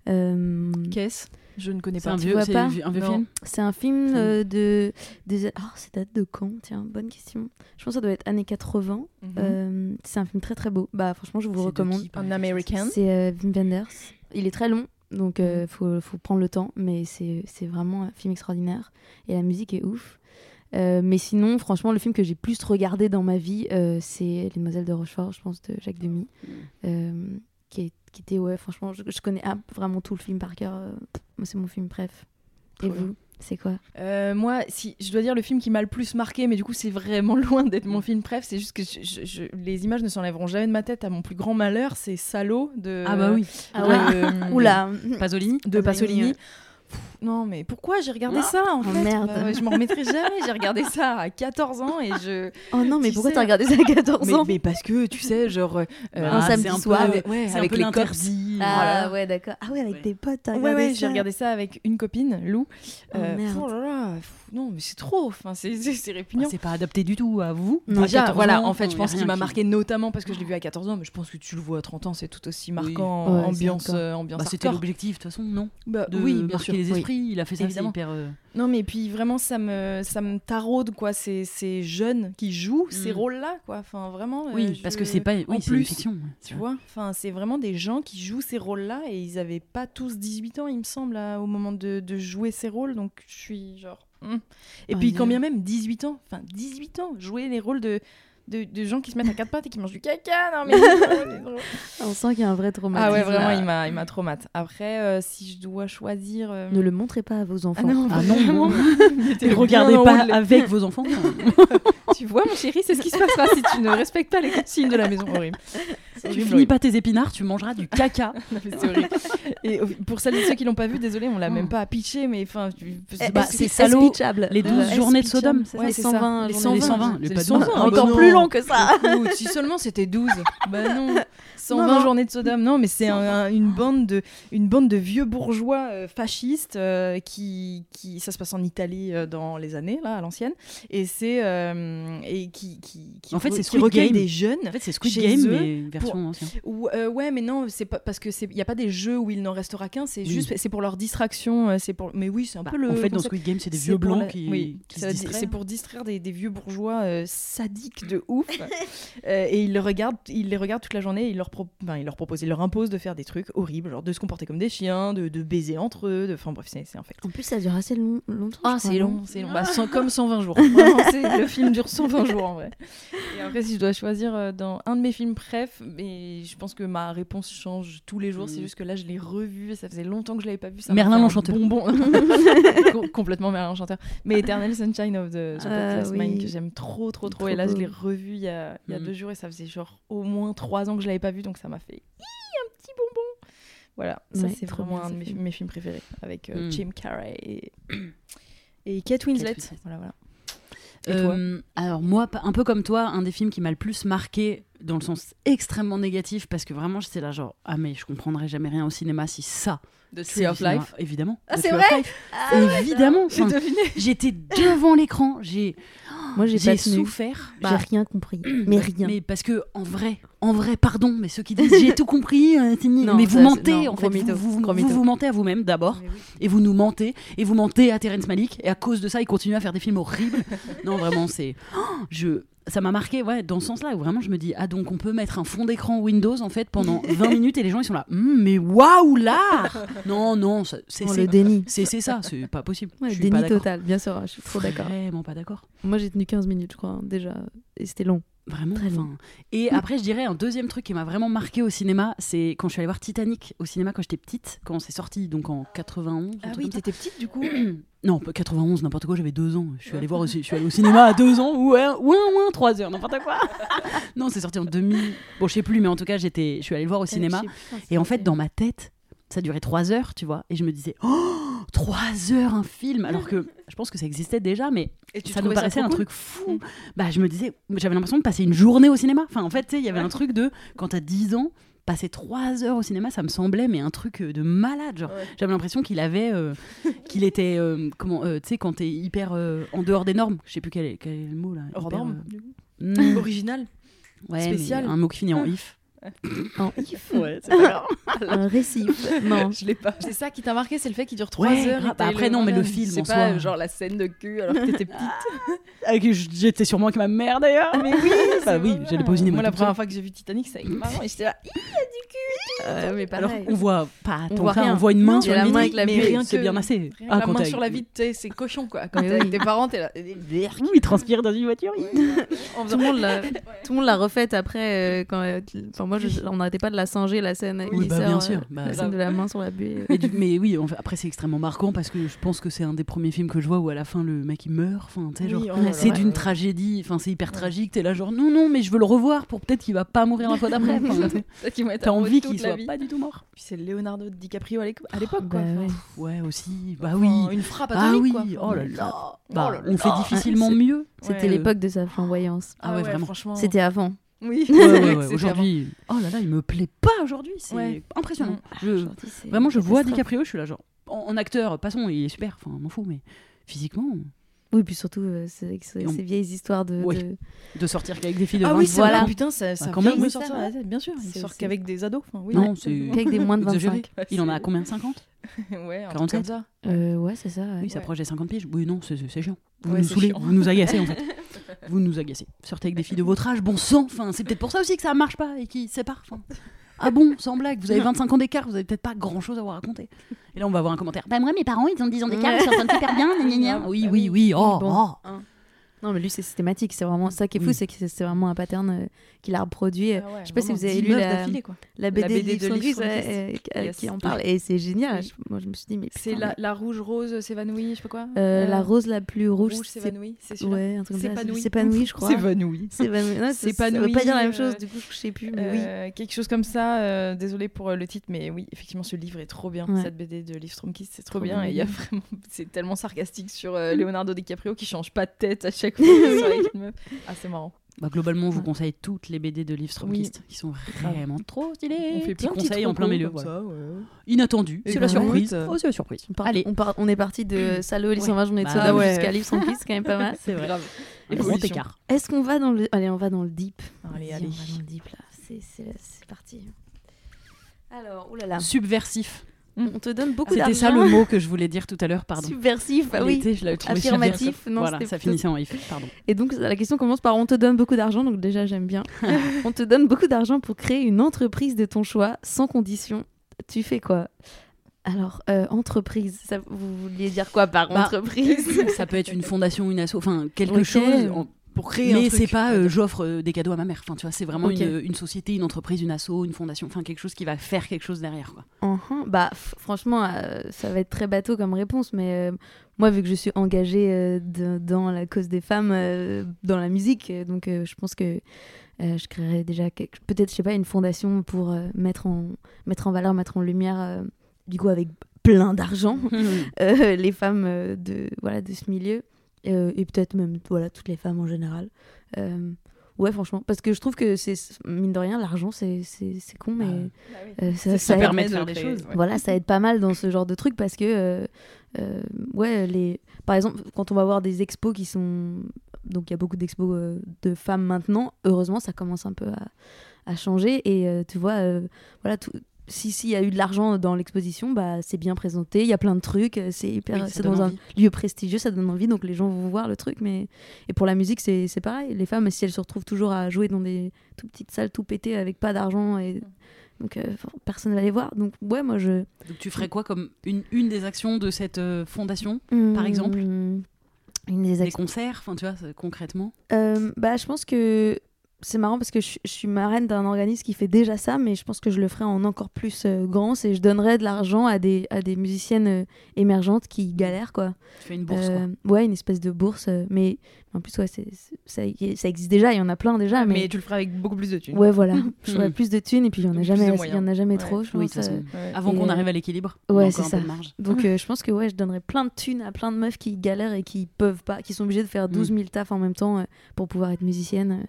Qu'est-ce? Je ne connais pas. un tu vieux, vois c'est pas un vieux film c'est un film euh, de. Des... Oh, c'est date de quand? Tiens, bonne question. Je pense que ça doit être années 80. Mhm. Euh, c'est un film très très beau. Bah, franchement, je vous recommande. qui, Un American. C'est euh, Wim Wenders. Il est très long, donc il Mhm. faut, faut prendre le temps, mais c'est c'est vraiment un film extraordinaire. Et la musique est ouf. Euh, mais sinon, franchement, le film que j'ai plus regardé dans ma vie, euh, c'est Les Demoiselles de Rochefort, je pense, de Jacques Demy. Euh, qui, est- qui était, ouais, franchement, je, je connais ah, vraiment tout le film par cœur. euh, moi, c'est mon film, bref. Et vous, c'est quoi? Euh, moi, si je dois dire le film qui m'a le plus marqué, mais du coup c'est vraiment *laughs* loin d'être mon film préf, c'est juste que je- je- je- les images ne s'enlèveront jamais de ma tête à mon plus grand malheur, c'est Salaud de Ah bah oui. Ah de- *laughs* ouais. euh, Oula *laughs* Pasolini de Pasolini, Pasolini. Non mais pourquoi j'ai regardé Ah. ça en Oh, fait? merde. Bah ouais, Je m'en remettrai jamais. J'ai regardé ça à 14 ans et je. *laughs* Oh non, mais Tu pourquoi sais- t'as regardé ça à 14 Mais, ans? mais parce que tu sais, genre. euh, Bah, un c'est samedi peu- soir. avec- ouais, c'est avec peu les l'interdit. Ah Voilà. ouais, d'accord. Ah ouais, avec Ouais. tes potes, Ouais, regardé ouais, j'ai regardé ça avec une copine, Lou. Oh, merde. oh là là, pff, non, mais c'est trop. Enfin, c'est répugnant. c'est pas adapté du tout à vous. Non. Déjà, 14 voilà, ans, en fait, je pense qu'il m'a qui- marqué notamment parce que je l'ai vu à 14 ans, mais je pense que tu le vois à 30 ans, c'est tout aussi marquant, Ouais, c'est ambiance, euh, ambiance Bah, C'était l'objectif, de toute façon, non Bah, De oui, bien sûr. les oui. esprits, il a fait ça, Évidemment. hyper. euh, Non, mais puis vraiment, ça me, ça me taraude, quoi. Ces, ces jeunes qui jouent ces Mm. rôles-là, quoi. Enfin, vraiment. euh, Oui, parce que c'est pas. Oui, c'est une fiction. Tu c'est vois, enfin, c'est vraiment des gens qui jouent ces rôles-là et ils avaient pas tous 18 ans, il me semble, au moment de, de jouer ces rôles. Donc, je suis genre. Hmm. Et Ah, puis, a- quand bien même 18 ans, enfin, 18 ans, jouer les rôles de, de, de gens qui se mettent à quatre pattes et qui mangent du caca. Non, mais. *laughs* On sent qu'il y a un vrai ah traumatisme. ouais, vraiment, là. il m'a, il m'a traumate. Après, euh, si je dois choisir. euh, Ne le montrez pas à vos Ah enfants. non, Ah non, vraiment. non. *laughs* Et regardez pas avec vos enfants. *laughs* Tu vois, mon chéri, c'est ce qui se passera si tu ne respectes pas les consignes de la maison. Horrible. Si tu Horrible, finis horrible. pas tes épinards, tu mangeras du caca. C'est horrible. Et pour celles et ceux qui l'ont pas vu, désolé, on l'a Oh. même pas pitché, mais enfin, Eh, Bah, c'est que- salaud. Les 12 Euh, journées de. Sodome, c'est ça Ouais, Les c'est 120 Les journées. 120, C'est les les pas 120, 12. ah bah Encore plus long que ça. Écoute, si seulement c'était 12. bah non. 120 Non, non. journées de Sodome. Non, mais c'est un- un- une, bande de, une bande de vieux bourgeois euh, fascistes euh, qui, qui. Ça se passe en Italie euh, dans les années, là, à l'ancienne. Et c'est. et qui, qui, qui, En fait, c'est qui Squid Game. des jeunes. En fait, c'est Squid Game, eux, mais version ancienne. Ou, euh, ouais, mais non, c'est pas parce que c'est y a pas des jeux où il n'en restera qu'un. C'est Oui. juste, c'est pour leur distraction. C'est pour. Mais oui, c'est un Bah, peu le. en fait, dans. Squid Game, c'est des vieux pour blancs la- qui, oui, qui c'est pour distraire des, des vieux bourgeois sadiques de ouf. *laughs* Euh, et ils le regardent, ils les regardent toute la journée. Et ils leur, pro- enfin, ils leur proposent, ils leur imposent de faire des trucs horribles, genre de se comporter comme des chiens, de, de baiser entre eux. de- Enfin bref, c'est c'est en fait. En plus, ça dure assez long- longtemps. Ah, c'est long, c'est long. Bah, cent- comme 120 jours. Vraiment, le *laughs* film dure 120 jours en vrai. Et après, si je dois choisir euh, dans un de mes films préf, mais je pense que ma réponse change tous les jours. C'est Mm. juste que là, je l'ai revu et ça faisait longtemps que je l'avais pas vu. Ça Merlin un l'Enchanteur. Bonbon. *laughs* Com- complètement Merlin l'Enchanteur. Mais Eternal Sunshine of the Spotless Ah, oui. Mind que j'aime trop, trop, trop. Trop et là, je l'ai revu il y a, il y a Mm. deux jours et ça faisait genre au moins trois ans que je l'avais pas vu, donc ça m'a fait un petit bonbon. Voilà, ça Ouais, c'est vraiment bien, un de mes, film. mes films préférés avec euh, Mm. Jim Carrey et, *clears throat* et Kate Winslet. Winslet. Voilà, voilà. Et toi? Euh, alors moi, un peu comme toi, un des films qui m'a le plus marqué dans le sens extrêmement négatif parce que vraiment j'étais là genre ah mais je comprendrais jamais rien au cinéma si ça. The Tree of cinéma. Life. Évidemment. Ah, The c'est vrai? Life. Évidemment. Enfin. J'étais devant l'écran, j'ai oh, Moi, j'ai pas souffert. J'ai Bah, rien compris. *clears throat* Mais rien. Mais parce que en vrai, en vrai, pardon, mais ceux qui disent j'ai tout compris, euh, Non, mais vous mentez non, en fait, vous, mytho, vous, vous, mentez à vous-même d'abord, et vous nous mentez, et vous mentez à Terrence Malick, et à cause de ça, il continue à faire des films horribles. non, vraiment, c'est, Oh, *gasps* je, ça m'a marqué, ouais, dans ce sens-là, où vraiment je me dis ah donc on peut mettre un fond d'écran Windows en fait pendant *laughs* 20 minutes et les gens ils sont là, Hum, mais waouh l'art Non, non, c'est Oh, c'est- le déni. c'est c'est ça, c'est pas possible. Ouais, je suis déni total, bien sûr, je suis trop d'accord. Vraiment pas d'accord. Moi, j'ai tenu 15 minutes, je crois, hein, déjà. Et c'était long. Vraiment. Très enfin. Et après, je dirais un deuxième truc qui m'a vraiment marqué au cinéma, c'est quand je suis allée voir Titanic au cinéma quand j'étais petite, quand c'est sorti, donc en 91. un Ah oui, t'étais petite du coup. *clears throat* Non, pas 91, n'importe quoi, j'avais deux ans. Je suis allée voir aussi, je suis allée au *laughs* cinéma à deux ans, ou un, ou un, ou un, trois heures, n'importe quoi. *laughs* non, c'est sorti en 2000. Bon, je sais plus, mais en tout cas, j'étais, je suis allée le voir au cinéma. Et en fait, dans ma tête, ça durait trois heures, tu vois. Et je me disais, oh, trois heures un film Alors que je pense que ça existait déjà, mais Et tu ça nous paraissait un cool truc fou. Bah, je me disais, j'avais l'impression de passer une journée au cinéma. Enfin, en fait, tu sais, il y avait un truc de, quand t'as 10 ans, passer trois heures au cinéma, ça me semblait, mais un truc euh, de malade. Genre, Ouais. j'avais l'impression qu'il avait, euh, *laughs* qu'il était, euh, comment, euh, tu sais, quand t'es hyper en dehors des normes. Je sais plus quel est, quel est le mot là. Hors norme, hmm, Original. ouais, spécial. un mot qui finit en if. En if, Ouais, c'est *laughs* pas grave. un récif. Non. Je l'ai pas. C'est ça qui t'a marqué, c'est le fait qu'il dure 3 Ouais, heures. grave. Bah après, non, mais le film C'est pas soi. euh, genre la scène de queue alors que t'étais petite. *laughs* Ah, que J'étais sûrement avec ma mère d'ailleurs. mais oui, bah oui, j'allais pas au cinéma. Moi, la toute première fois que j'ai vu Titanic, c'est avec maman et j'étais là. Euh, mais Alors, pareil. on voit pas On tant voit que ça, rien. on voit une main sur il y a la la main vitre, avec la mais bulle. rien c'est que- bien assez. Ah, la quand main t'as- sur la vitre, tu sais, c'est cochon quoi. Quand Mais t'es avec oui. tes parents, t'es là. Ouh, il transpire dans une voiture. En *laughs* Tout le monde l'a, tout le monde l'a refaite après. euh, quand, euh, enfin, moi, je- on n'arrêtait pas de la singer la scène. Oui, bah, sœurs, bien euh, sûr. Bah, la scène de la main sur la buée. mais, du- mais oui, en fait, après c'est extrêmement marquant parce que je pense que c'est un des premiers films que je vois où à la fin le mec il meurt. Enfin, genre, Oui, oh c'est d'une ouais. tragédie. Enfin, c'est hyper tragique. T'es là genre non non, mais je veux le revoir pour peut-être qu'il va pas mourir la fois d'après. *laughs* T'as envie qu'il soit pas du tout mort. Puis c'est Leonardo DiCaprio à à l'époque quoi. Bah, ouais. Ouais aussi. Bah oui. Une frappe Ah atomique oui. quoi. Oh là là. Bah, Oh là on fait là. difficilement mieux. C'était Ouais. l'époque de sa flamboyance. Ah ouais, vraiment. franchement. C'était avant. Oui, Ouais, *laughs* ouais, ouais, Aujourd'hui, oh là là, il me plaît pas aujourd'hui. C'est Ouais. impressionnant. Je, vraiment, je vois. DiCaprio, je suis là genre en, en acteur, passons, il est super. Enfin, m'en fous, mais physiquement, Oui, puis surtout, euh, c'est on- ces vieilles histoires de. Oui. de- de sortir qu'avec des filles de Ah 20 oui, c'est Voilà. vrai. Putain, ça, ça Bah, quand même. Oui, sortir ça bien sûr. Il sort qu'avec des ados. Enfin, oui. Non, c'est- *laughs* Qu'avec des moins de Exagéré. 25. Il en a combien 50 *laughs* Ouais, un truc 47. comme ça. Euh, ouais, c'est ça. ouais. Oui, il s'approche des 50 piges. Oui, non, c'est c'est chiant. Vous Ouais, nous saoulez, vous nous agacez en fait. Vous nous agacez. Sortez avec des filles de votre âge, bon sang. Enfin, c'est peut-être pour ça aussi que ça marche pas et séparent. Enfin, ah bon, sans blague, vous avez *laughs* 25 ans d'écart, vous avez peut-être pas grand chose à vous raconter. Et là, on va avoir un commentaire. Bah, moi, mes parents, ils ont 10 ans d'écart, ils s'entendent super bien. gna, gna, gna. Oui, oui, oui. Oh, Bon. oh. Non, mais lui, c'est systématique. C'est vraiment ça qui est fou, Oui. c'est que c'est- vraiment un pattern euh, qu'il a reproduit. euh, Ah je sais pas si vous avez lu la, la BD, BD de de Liv Liv Stromkvist, Stromkvist. ouais, euh, Yes. qui en parle. Et c'est génial. Oui. Je- moi, je me suis dit, mais C'est la, mais- la rouge rose s'évanouit, je sais pas quoi. euh, la rose la plus rouge. rouge c'est- s'évanouit, c'est. Ouais, un truc comme ça. S'épanouit. S'épanouit, je crois. S'évanouit. S'épanouit. Veut S'épanouit, pas dire la même euh, chose, du coup, je sais plus. Mais oui. Euh, Quelque chose comme ça. euh, désolé pour euh, le titre, mais oui, effectivement, ce livre est trop bien. Ouais. Cette BD de Liv Stromkist, c'est trop, bien. Et il y a vraiment, *laughs* c'est tellement sarcastique sur euh, Leonardo DiCaprio qui change pas de tête à chaque fois. qu'il *laughs* sort avec une meuf. Ah, c'est marrant. Bah, globalement, je vous conseille toutes les BD de Liv Stromkist qui sont vraiment trop stylées. On fait plein petits conseils en plein milieu. comme voilà. ça, ouais. Inattendu, c'est la surprise. Oh, c'est la surprise. On, part- Allez, on, part- on est parti de Salo et les Ouais. 120 journées de soda jusqu'à Liv Stromkvist, c'est quand même pas mal. *laughs* c'est vrai. Grand écart. Est-ce qu'on va dans le. Allez, on va dans le deep. Allez, allez. On va dans le deep là. C'est parti. Alors, oulala. Subversif. On te donne beaucoup d'argent. C'était ça le mot que je voulais dire tout à l'heure, pardon. Subversif, ah oui. je Affirmatif, subversif. non, voilà, ça plutôt- finissait en if, pardon. Et donc la question commence par on te donne beaucoup d'argent, donc déjà j'aime bien. *laughs* on te donne beaucoup d'argent pour créer une entreprise de ton choix, sans condition. Tu fais quoi? Alors, euh, entreprise, ça, vous vouliez dire quoi par Bah, entreprise? *laughs* Ça peut être une fondation, une asso, enfin quelque chose. en- Pour créer un Mais c'est pas euh, j'offre euh, des cadeaux à ma mère. Enfin, tu vois, c'est vraiment Ok. une, une société, une entreprise, une asso, une fondation, enfin quelque chose qui va faire quelque chose derrière. Quoi. Uhum. Bah, f- franchement, euh, ça va être très bateau comme réponse, mais euh, moi, vu que je suis engagée euh, de- dans la cause des femmes, euh, dans la musique, donc euh, je pense que euh, je créerais déjà quelque- peut-être, je sais pas, une fondation pour euh, mettre, en, mettre en valeur, mettre en lumière, euh, du coup, avec plein d'argent, *laughs* euh, les femmes euh, de, voilà, de ce milieu, euh, et peut-être même voilà, toutes les femmes en général. Euh, ouais, franchement, parce que je trouve que c'est, mine de rien, l'argent, c'est, c'est, c'est con, mais Bah oui. euh, ça, ça ça aide- permet de de faire des choses. ouais. voilà, ça aide pas mal dans ce genre de truc parce que, ouais, les... par exemple, quand on va voir des expos qui sont donc il y a beaucoup d'expos euh, de femmes maintenant. Heureusement, ça commence un peu à, à changer. Et euh, tu vois, euh, voilà, tout, si s'il y a eu de l'argent dans l'exposition, bah c'est bien présenté. Il y a plein de trucs. euh, C'est hyper, Oui, c'est dans envie. un lieu prestigieux, ça donne envie. Donc les gens vont voir le truc. Mais et pour la musique, c'est c'est pareil. Les femmes, si elles se retrouvent toujours à jouer dans des tout petites salles, tout pétées avec pas d'argent et donc euh, personne va les voir. Donc ouais, moi je Donc tu ferais quoi comme une, une des actions de cette euh, fondation Par exemple? Une des concerts Enfin, tu vois, concrètement? Euh, bah, je pense que c'est marrant parce que je, je suis marraine d'un organisme qui fait déjà ça, mais je pense que je le ferai en encore plus euh, grand. C'est je donnerais de l'argent à des, à des musiciennes euh, émergentes qui galèrent, quoi. Tu fais une bourse, quoi. Euh, ouais, une espèce de bourse. euh, mais en plus, ouais, ça, ça existe déjà, il y en a plein déjà. mais... mais tu le feras avec beaucoup plus de thunes. Ouais, voilà. *laughs* Je ferais Mhm. plus de thunes et puis il y en a jamais, il y en a jamais Ouais. trop, je Oui, de pense. toute façon. euh. Ouais. Avant qu'on arrive à l'équilibre, ouais, c'est ça. de marge. Donc euh, *laughs* je pense que ouais, je donnerais plein de thunes à plein de meufs qui galèrent et qui peuvent pas, qui sont obligées de faire 12 000 tafs en même temps euh, pour pouvoir être musicienne.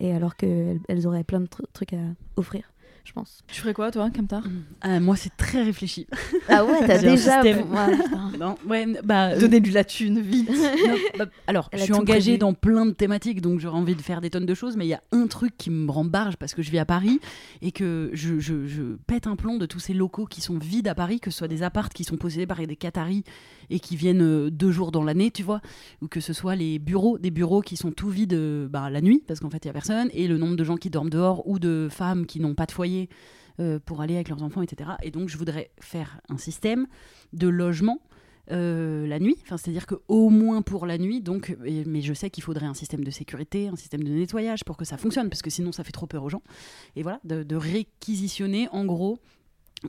Euh, et alors qu'elles elles auraient plein de tru- trucs à offrir, je pense. Tu ferais quoi, toi, Kamtar Ah, moi, c'est très réfléchi. Ah ouais, t'as déjà. Ouais, putain. *laughs* non, ouais, bah, euh, Donner de la thune, vite. non, bah, *laughs* alors, Elle je suis engagée prévu. dans plein de thématiques, donc j'aurais envie de faire des tonnes de choses, mais il y a un truc qui me rend barge parce que je vis à Paris et que je, je- je pète un plomb de tous ces locaux qui sont vides à Paris, que ce soit des appartes qui sont possédés par des Qataris et qui viennent euh, deux jours dans l'année, tu vois, ou que ce soit les bureaux, des bureaux qui sont tout vides euh, bah, la nuit, parce qu'en fait, il y a personne, et le nombre de gens qui dorment dehors ou de femmes qui n'ont pas de foyer euh, pour aller avec leurs enfants, etc. Et donc, je voudrais faire un système de logement la nuit, enfin, c'est-à-dire que au moins pour la nuit, donc, mais je sais qu'il faudrait un système de sécurité, un système de nettoyage pour que ça fonctionne, parce que sinon ça fait trop peur aux gens. Et voilà, de réquisitionner en gros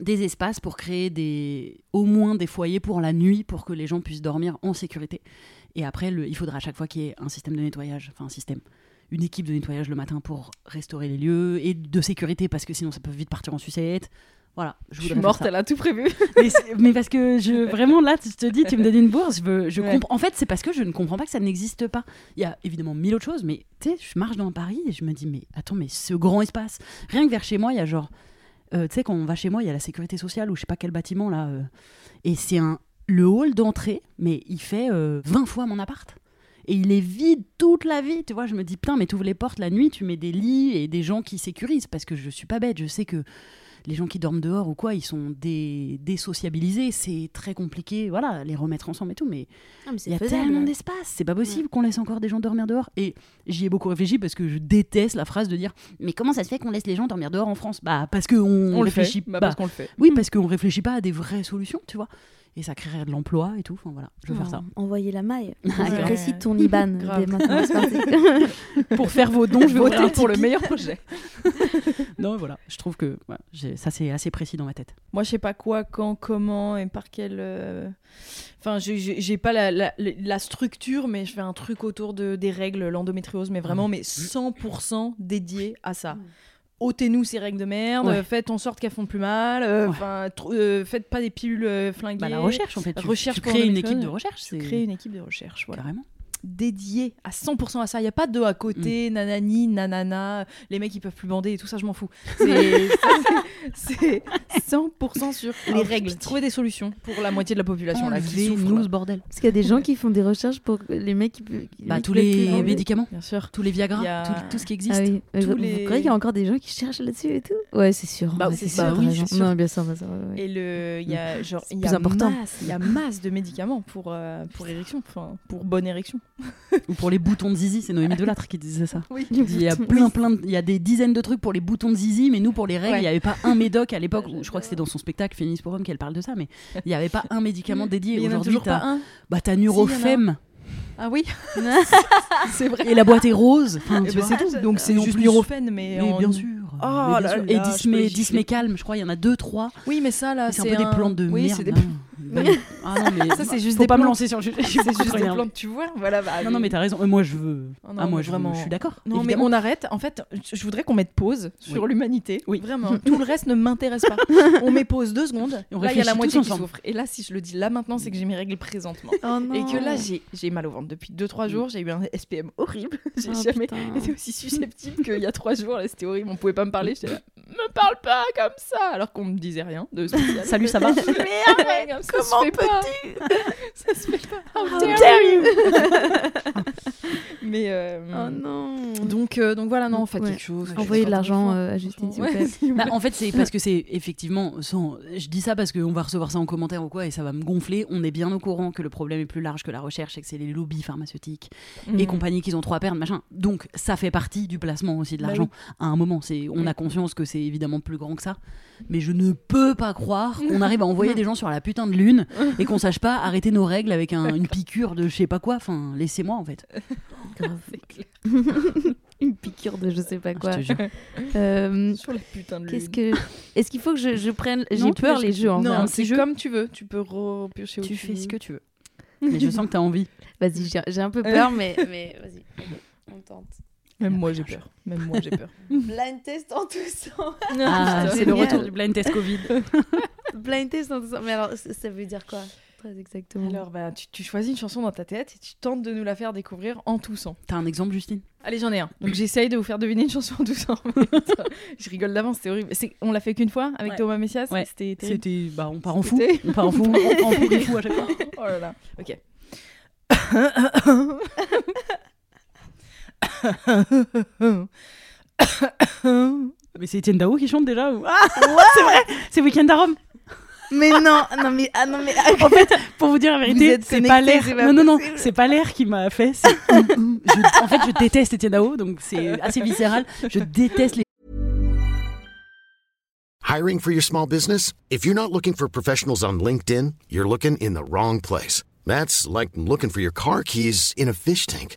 des espaces pour créer des, au moins des foyers pour la nuit, pour que les gens puissent dormir en sécurité. Et après, le, il faudra à chaque fois qu'il y ait un système de nettoyage, enfin un système, une équipe de nettoyage le matin pour restaurer les lieux, et de sécurité, parce que sinon ça peut vite partir en sucette. Voilà, je suis morte, elle a tout prévu. *laughs* mais, parce que je vraiment là tu te dis tu me donnes une bourse je veux je Ouais. en fait c'est parce que je ne comprends pas que ça n'existe pas il y a évidemment mille autres choses mais tu sais je marche dans Paris et je me dis mais attends mais ce grand espace rien que vers chez moi il y a genre euh, tu sais quand on va chez moi il y a la sécurité sociale ou je sais pas quel bâtiment là euh, et c'est un le hall d'entrée mais il fait euh, 20 fois mon appart et il est vide toute la vie, tu vois. Je me dis, putain, mais tu ouvres les portes la nuit, tu mets des lits et des gens qui sécurisent, parce que je suis pas bête, je sais que les gens qui dorment dehors ou quoi, ils sont dé- désociabilisés, c'est très compliqué, voilà, les remettre ensemble et tout, mais il y a tellement d'espace, c'est pas possible qu'on laisse encore des gens dormir dehors. Et j'y ai beaucoup réfléchi parce que je déteste la phrase de dire, mais comment ça se fait qu'on laisse les gens dormir dehors en France? Bah parce qu'on On le fait. réfléchit Bah, pas. parce qu'on le fait. Oui, parce qu'on réfléchit pas à des vraies solutions, tu vois. Et ça créerait de l'emploi et tout. Enfin voilà, je veux faire ça. Envoyer la maille. *laughs* Récite ton IBAN dès maintenant. *laughs* Pour faire vos dons, je vais Voter pour le meilleur projet. *laughs* Non, voilà, je trouve que voilà, ça c'est assez précis dans ma tête. Moi, je sais pas quoi, quand, comment et par quel. euh, Enfin, j'ai- pas la, la- la structure, mais je fais un truc autour de, des règles, l'endométriose, mais vraiment, mais 100% dédié à ça. Ôtez-nous ces règles de merde, Ouais. faites en sorte qu'elles font plus mal, euh, enfin, euh, faites pas des pilules euh, flinguées. Bah, la recherche en fait. Tu, Recherche tu crées une équipe de recherche. Je C'est crée une équipe de recherche, voilà. carrément. Dédiée à 100% à ça. Il n'y a pas de à côté, Mm. nanani, nanana, les mecs ils peuvent plus bander et tout ça, je m'en fous. *laughs* C'est c'est 100% sur les règles. Trouver des solutions pour la moitié de la population là, qui souffre. nous là. ce bordel. Parce qu'il y a des gens qui font des recherches pour les mecs qui, Bah, tous les médicaments, Bien sûr. tous les Viagra, a- tout, tout ce qui existe. Ah oui, Tous vous, les- vous croyez qu'il y a encore des gens qui cherchent là-dessus et tout? Ouais, c'est sûr. Bah, c'est sûr, oui, sûr. Non, bien sûr, bien sûr. ouais. Et le, il y a genre, C'est il y plus a important. masse, il y a masse de médicaments pour euh, pour érection, enfin pour bonne érection. Ou pour les boutons de zizi, c'est Noémie Delattre qui disait ça. Oui. Il y a plein, plein, de- il y a des dizaines de trucs pour les boutons de zizi, mais nous pour les règles, Ouais. il n'y avait pas un médoc à l'époque. où je crois que c'était dans son spectacle Féminis pour hommes qu'elle parle de ça, mais il n'y avait pas un médicament dédié. En a Aujourd'hui, t'as un. bah, t'as Nurofem Ah oui, *laughs* c'est vrai. et la boîte est rose. Enfin, Eh tu ben, vois. tout. Donc c'est en juste Nurofen, mais, Mais en- bien sûr. Oh Mais bien là sûr. là, et Dismé, Dismé. Calme, je crois, il y en a deux, trois. Oui, mais ça là, C'est un peu des plantes de oui, merde. *laughs* Ah non, mais Ça, c'est juste faut des pas me lancer sur le sujet. *laughs* je c'est juste des plantes, tu vois. Voilà. bah, Non, non, mais t'as raison. Moi, je veux. Ah non, ah, moi, je, vraiment. je suis d'accord. Non, mais on arrête. En fait, je je voudrais qu'on mette pause sur l'humanité. Oui. Vraiment. *laughs* Tout le reste ne m'intéresse pas. On met pause deux secondes. Et on là, il y a la moitié qui souffre. Et là, si je le dis là maintenant, c'est que j'ai mes règles présentement. Oh non. Et que là, j'ai mal au ventre. Depuis 2-3 jours, j'ai eu un SPM horrible. J'ai Oh, jamais putain. été aussi susceptible qu'il y a 3 jours. Là, c'était horrible. On pouvait pas me parler. Là, me parle pas comme ça. Alors qu'on me disait rien de spécial. Salut, ça va Mais arrête, comme ça se fait pas. *laughs* ça se fait pas. How dare you *laughs* Mais euh, Oh non. donc euh, donc voilà, non, faites Ouais. quelque chose. Envoyez de l'argent euh, à Justine, s'il vous plaît. *laughs* Bah, en fait, c'est parce que c'est effectivement, sans... je dis ça parce qu'on va recevoir ça en commentaire ou quoi, et ça va me gonfler. On est bien au courant que le problème est plus large que la recherche et que c'est les lobbies pharmaceutiques et Mm. compagnie qu'ils ont trop à perdre, machin. Donc, ça fait partie du placement aussi de Bah l'argent. À un moment, c'est, on a conscience que c'est évidemment plus grand que ça, mais je ne peux pas croire qu'on arrive à envoyer des gens sur la putain de lune *laughs* et qu'on sache pas arrêter nos règles avec un- une piqûre de je sais pas quoi. Enfin, laissez-moi en fait. *laughs* Grave. *laughs* Une piqûre de je sais pas quoi. Je te jure. Euh, Sur la putain de Qu'est-ce que. Est-ce qu'il faut que je, je prenne. J'ai peur les jeux en. Non, c'est comme tu veux. Tu peux repiocher où Tu fais ce que tu veux. Mais je sens que t'as envie. Vas-y, j'ai j'ai un peu peur, mais, mais vas-y. On tente. Même moi j'ai peur. Même moi j'ai peur. *laughs* Blind test en toussant. Ah, c'est le retour du blind test Covid. *laughs* Blind test en toussant. Mais alors, ça veut dire quoi Très exactement? Alors bah tu, tu choisis une chanson dans ta tête et tu tentes de nous la faire découvrir en toussant. T'as un exemple, Justine? Allez j'en ai un. Donc j'essaye de vous faire deviner une chanson en toussant. *laughs* Je rigole d'avance, c'est horrible. On l'a fait qu'une fois avec Ouais. Thomas Messias. Ouais. C'était. C'était, bah, on part en fou. C'était- On part en fou. On part en fou des fous à chaque fois. Oh là là. Ok. *coughs* Mais c'est Etienne Dao qui chante déjà ou... Ah, c'est vrai C'est Weekend à Rome. Mais non, non, mais. Ah non, mais. En fait, pour vous dire la vérité, c'est pas l'air. Non, non, non, c'est pas l'air qui m'a fait. c'est- *laughs* Je- en fait, je déteste Etienne Dao, donc c'est assez viscéral. Je déteste les. Hiring for your small business? If you're not looking for professionals on LinkedIn, you're looking in the wrong place. That's like looking for your car keys in a fish tank.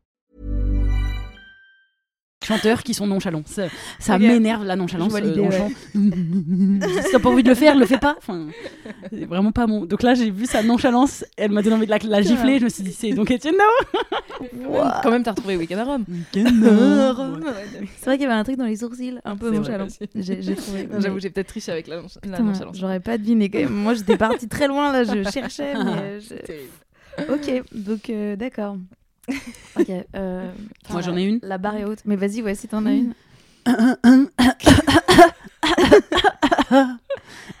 Chanteurs qui sont nonchalants. Ça, m'énerve la nonchalance. On ouais. chante. *laughs* si t'as pas envie de le faire, le fais pas. Enfin, c'est vraiment pas bon. Donc là, j'ai vu sa nonchalance. Elle m'a donné envie de la, la gifler. Je me suis dit, c'est donc Etienne Dao. *laughs* Quand même t'as retrouvé Weekend à Rome. Weekend à Rome. *laughs* C'est vrai qu'il y avait un truc dans les sourcils, un peu nonchalant. J'ai trouvé. J'avoue j'ai peut-être triché avec la, nonch- la Putain, nonchalance. J'aurais pas deviné quand même. Moi j'étais partie très loin là, je cherchais. Mais je- Terrible. Ok, donc euh, d'accord. *laughs* Ok. euh, Moi, j'en ai une. La barre est haute. Mais vas-y, ouais, si t'en as une.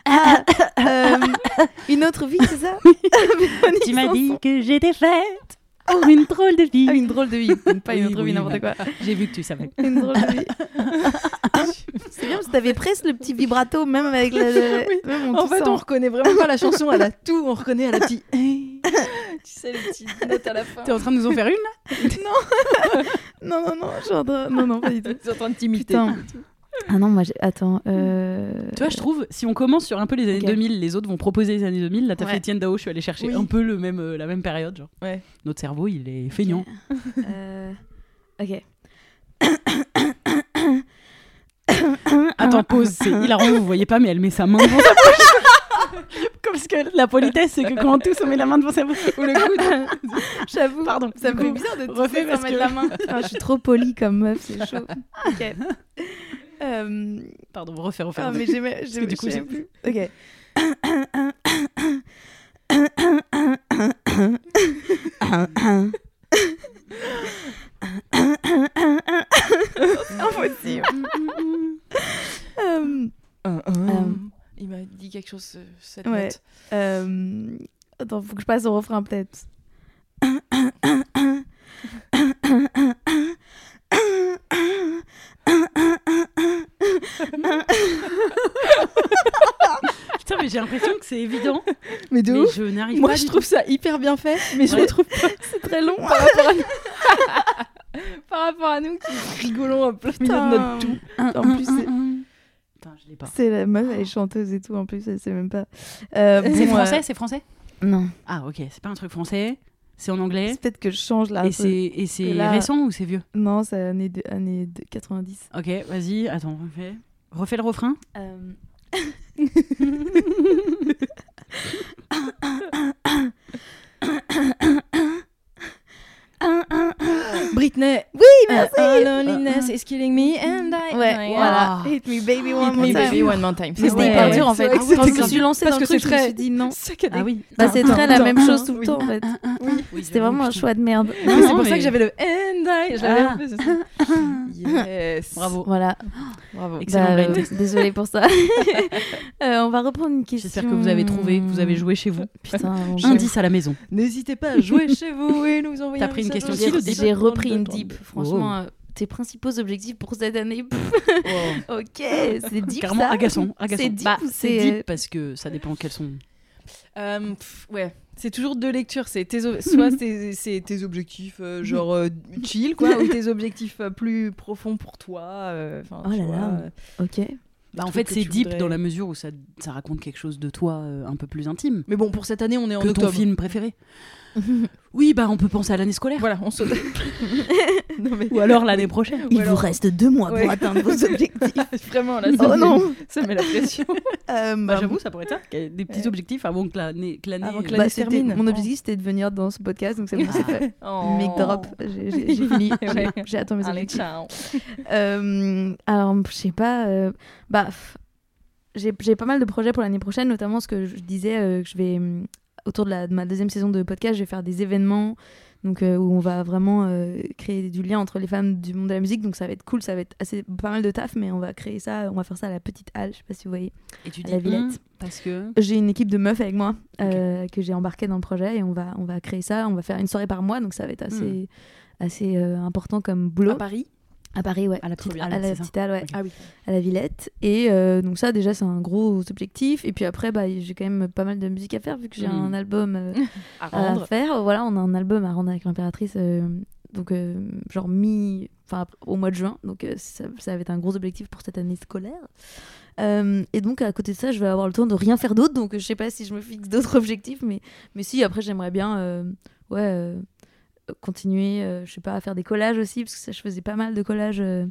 Ah, *laughs* euh, une autre vie, c'est ça? *laughs* Tu m'as dit que j'étais faite pour une drôle de vie. Ah, une drôle de vie. Pas une Oui, autre vie, n'importe quoi. J'ai vu que tu savais. Une drôle de vie. c'est bien parce que t'avais presque le petit vibrato, même avec le. le- Oui. même En fait, on reconnaît vraiment pas la chanson, elle a tout, on reconnaît elle a petit. *laughs* tu sais, les petites notes à la fin. T'es en train de nous en faire une là *laughs* *laughs* Non, non, non, je suis en train- Non, non, pas du tout. T'es en train de t'imiter. Putain. Ah non, moi, attends. Euh... Tu vois, je trouve, si on commence sur un peu les années Ok. 2000, les autres vont proposer les années 2000. Là, t'as Ouais. fait Etienne Dao, je suis allée chercher Oui. un peu le même, euh, la même période. Genre. Ouais. Notre cerveau, il est feignant. Euh, Ok. Attends, pause, c'est hilarant, vous voyez pas, mais elle met sa main devant sa bouche. *laughs* Comme parce que la politesse, c'est que quand on tousse, on met la main devant sa bouche. Ou le coude. *laughs* J'avoue. Pardon, Ça me fait bizarre de tousser sans mettre que- la main. *laughs* Je suis trop polie comme meuf, c'est chaud. Ok. Euh... Pardon, refaire, refaire. Ah, mais j'aimais, que j'aimais, du coup, j'ai- plus. Ok. Impossible. Euh, Euh, Il m'a dit quelque chose, cette Ouais. note. euh, Attends, faut que je passe au refrain peut-être. Putain, mais j'ai l'impression que c'est évident. Mais de Mais ouf. je n'arrive Moi, pas. je trouve ça hyper bien fait, mais je retrouve pas C'est très long. par rapport à nous. *laughs* par rapport à nous qui rigolons à plein milieu de notre tout. En plus, c'est- pas. C'est la meuf, elle est chanteuse et tout en plus, elle sait même pas. Euh, C'est bon, français, euh, c'est français Non. Ah, ok, c'est pas un truc français. C'est en anglais. C'est peut-être que je change là. Et c'est là- récent ou c'est vieux Non, c'est année, de, année de 90. Ok, vas-y, attends, refais. Refais le refrain. Euh, Britney. Oui, merci. Uh, loneliness is killing me and I. Ouais, voilà. Hit me baby one Hit more me time. baby one more time. C'était Ouais, hyper ouais. dur en fait. C'est vrai que Quand c'était je me suis lancée Parce dans le que c'est truc, je me très suis dit non. Ah oui. Bah, c'est très la même chose tout le Oui. temps en fait. Oui, C'était vraiment un choix de merde. Oui, c'est pour ça que j'avais le and I. Je l'avais Ah. un peu. Yes. Bravo. Voilà. Bravo. Excellent Bah, désolée pour ça. *laughs* Euh, on va reprendre une question. J'espère que vous avez trouvé, que vous avez joué chez vous. Putain. Indice à la maison. N'hésitez pas à jouer chez vous et nous envoyer T'as pris une question J'ai le 06 j'ai repris une 32. deep. Franchement, euh, tes principaux objectifs pour cette année. *laughs* Wow. ok, c'est deep Carrément ça. agaçant. agaçant. C'est deep Bah, c'est deep parce que ça dépend quels sont. Euh, pff, ouais, c'est toujours deux lectures. C'est soit *laughs* c'est tes objectifs euh, genre euh, chill quoi, ou tes objectifs euh, plus profonds pour toi. euh, Oh là vois, là. euh. Ok. Bah, en fait, c'est deep voudrais. dans la mesure où ça, ça raconte quelque chose de toi euh, un peu plus intime Mais bon, pour cette année, on est en que ton film préféré. *laughs* Oui, bah on peut penser à l'année scolaire. Voilà, on saute. *laughs* non mais Ou alors l'année prochaine. Il Ou vous reste deux mois Ouais. pour atteindre vos *laughs* objectifs. vraiment là, ça, Oh met- non. ça met la pression. Euh, Bah, bah, j'avoue, ça pourrait être ça. Des petits Ouais. objectifs avant que l'année. que l'année- Avant que l'année bah, se termine. Mon objectif c'était de venir dans ce podcast, donc c'est bon, c'est fait. Oh. Mic drop, j'ai fini, j'ai- atteint mes Allez, objectifs. ciao. Euh, alors, je sais pas. euh, bah, j'ai pas mal de projets pour l'année prochaine, notamment ce que je disais euh, que je vais hum, autour de, la, de ma deuxième saison de podcast, je vais faire des événements. Donc, euh, où on va vraiment euh, créer du lien entre les femmes du monde de la musique. Donc, ça va être cool, ça va être assez, pas mal de taf, mais on va créer ça, on va faire ça à la petite halle, je sais pas si vous voyez. Et tu à dis la Villette. hum, parce que. J'ai une équipe de meufs avec moi euh, que j'ai embarqué dans le projet et on va, on va créer ça. On va faire une soirée par mois, donc ça va être assez, assez euh, important comme boulot. À Paris À Paris, ouais. À la petite bien. à la petite halle, ouais. Ah oui. À la Villette. Et euh, donc ça, déjà, c'est un gros objectif. Et puis après, bah, j'ai quand même pas mal de musique à faire vu que j'ai Mm. un album euh, *laughs* À à faire. Voilà, on a un album à rendre avec l'impératrice. euh, donc, genre mi... Enfin, au mois de juin. Donc, ça, ça va être un gros objectif pour cette année scolaire. Et donc, à côté de ça, je vais avoir le temps de rien faire d'autre. Donc, je sais pas si je me fixe d'autres *laughs* objectifs. Mais, mais si, après, j'aimerais bien... ouais... continuer, euh, je sais pas, à faire des collages aussi, parce que ça, je faisais pas mal de collages euh,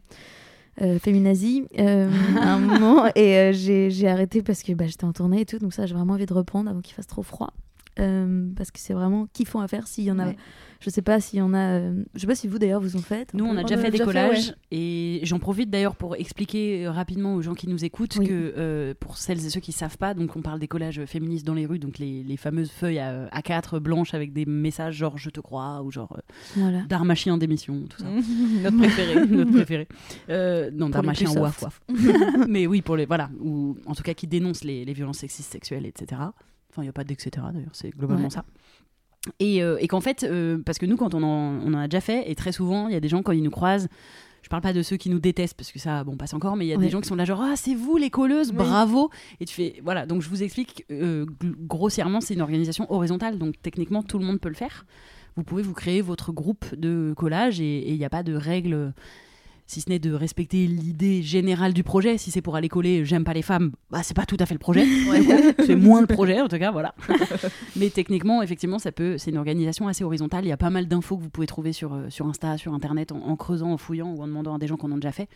euh, féminazie euh, à un *laughs* moment, et j'ai j'ai arrêté parce que bah, j'étais en tournée et tout, donc ça, j'ai vraiment envie de reprendre avant qu'il fasse trop froid. Euh, parce que c'est vraiment kiffant à faire. S'il y en a, Ouais. je sais pas s'il y en a, euh, je sais pas si vous d'ailleurs vous en faites. Nous, on a déjà fait des déjà fait, collages et j'en profite d'ailleurs pour expliquer euh, rapidement aux gens qui nous écoutent Oui. que euh, pour celles et ceux qui savent pas, donc on parle des collages féministes dans les rues, donc les, les fameuses feuilles à, A4 blanches avec des messages genre je te crois ou genre euh, Voilà. Darmachien démission, tout ça. *laughs* Notre préféré. *laughs* Notre préféré. Euh, non, Darmachien waf waf. *laughs* Mais oui, pour les voilà, ou en tout cas qui dénoncent les, les violences sexistes, sexuelles, etc. Enfin, il n'y a pas d'etc. d'ailleurs, c'est globalement Ouais. ça. Et, euh, et qu'en fait, euh, parce que nous, quand on en, on en a déjà fait, et très souvent, il y a des gens, quand ils nous croisent, je parle pas de ceux qui nous détestent, parce que ça, bon, passe encore, mais il y a Ouais. des gens qui sont là, genre, ah, c'est vous les colleuses, Oui. bravo Et tu fais, voilà, donc je vous explique, euh, grossièrement, c'est une organisation horizontale, donc techniquement, tout le monde peut le faire. Vous pouvez vous créer votre groupe de collage, et et il n'y a pas de règles si ce n'est de respecter l'idée générale du projet. Si c'est pour aller coller j'aime pas les femmes, bah c'est pas tout à fait le projet. *laughs* c'est moins le projet en tout cas, voilà. *laughs* Mais techniquement, effectivement, ça peut. C'est une organisation assez horizontale. Il y a pas mal d'infos que vous pouvez trouver sur euh, sur Insta, sur Internet, en, en creusant, en fouillant ou en demandant à des gens qui en ont déjà fait.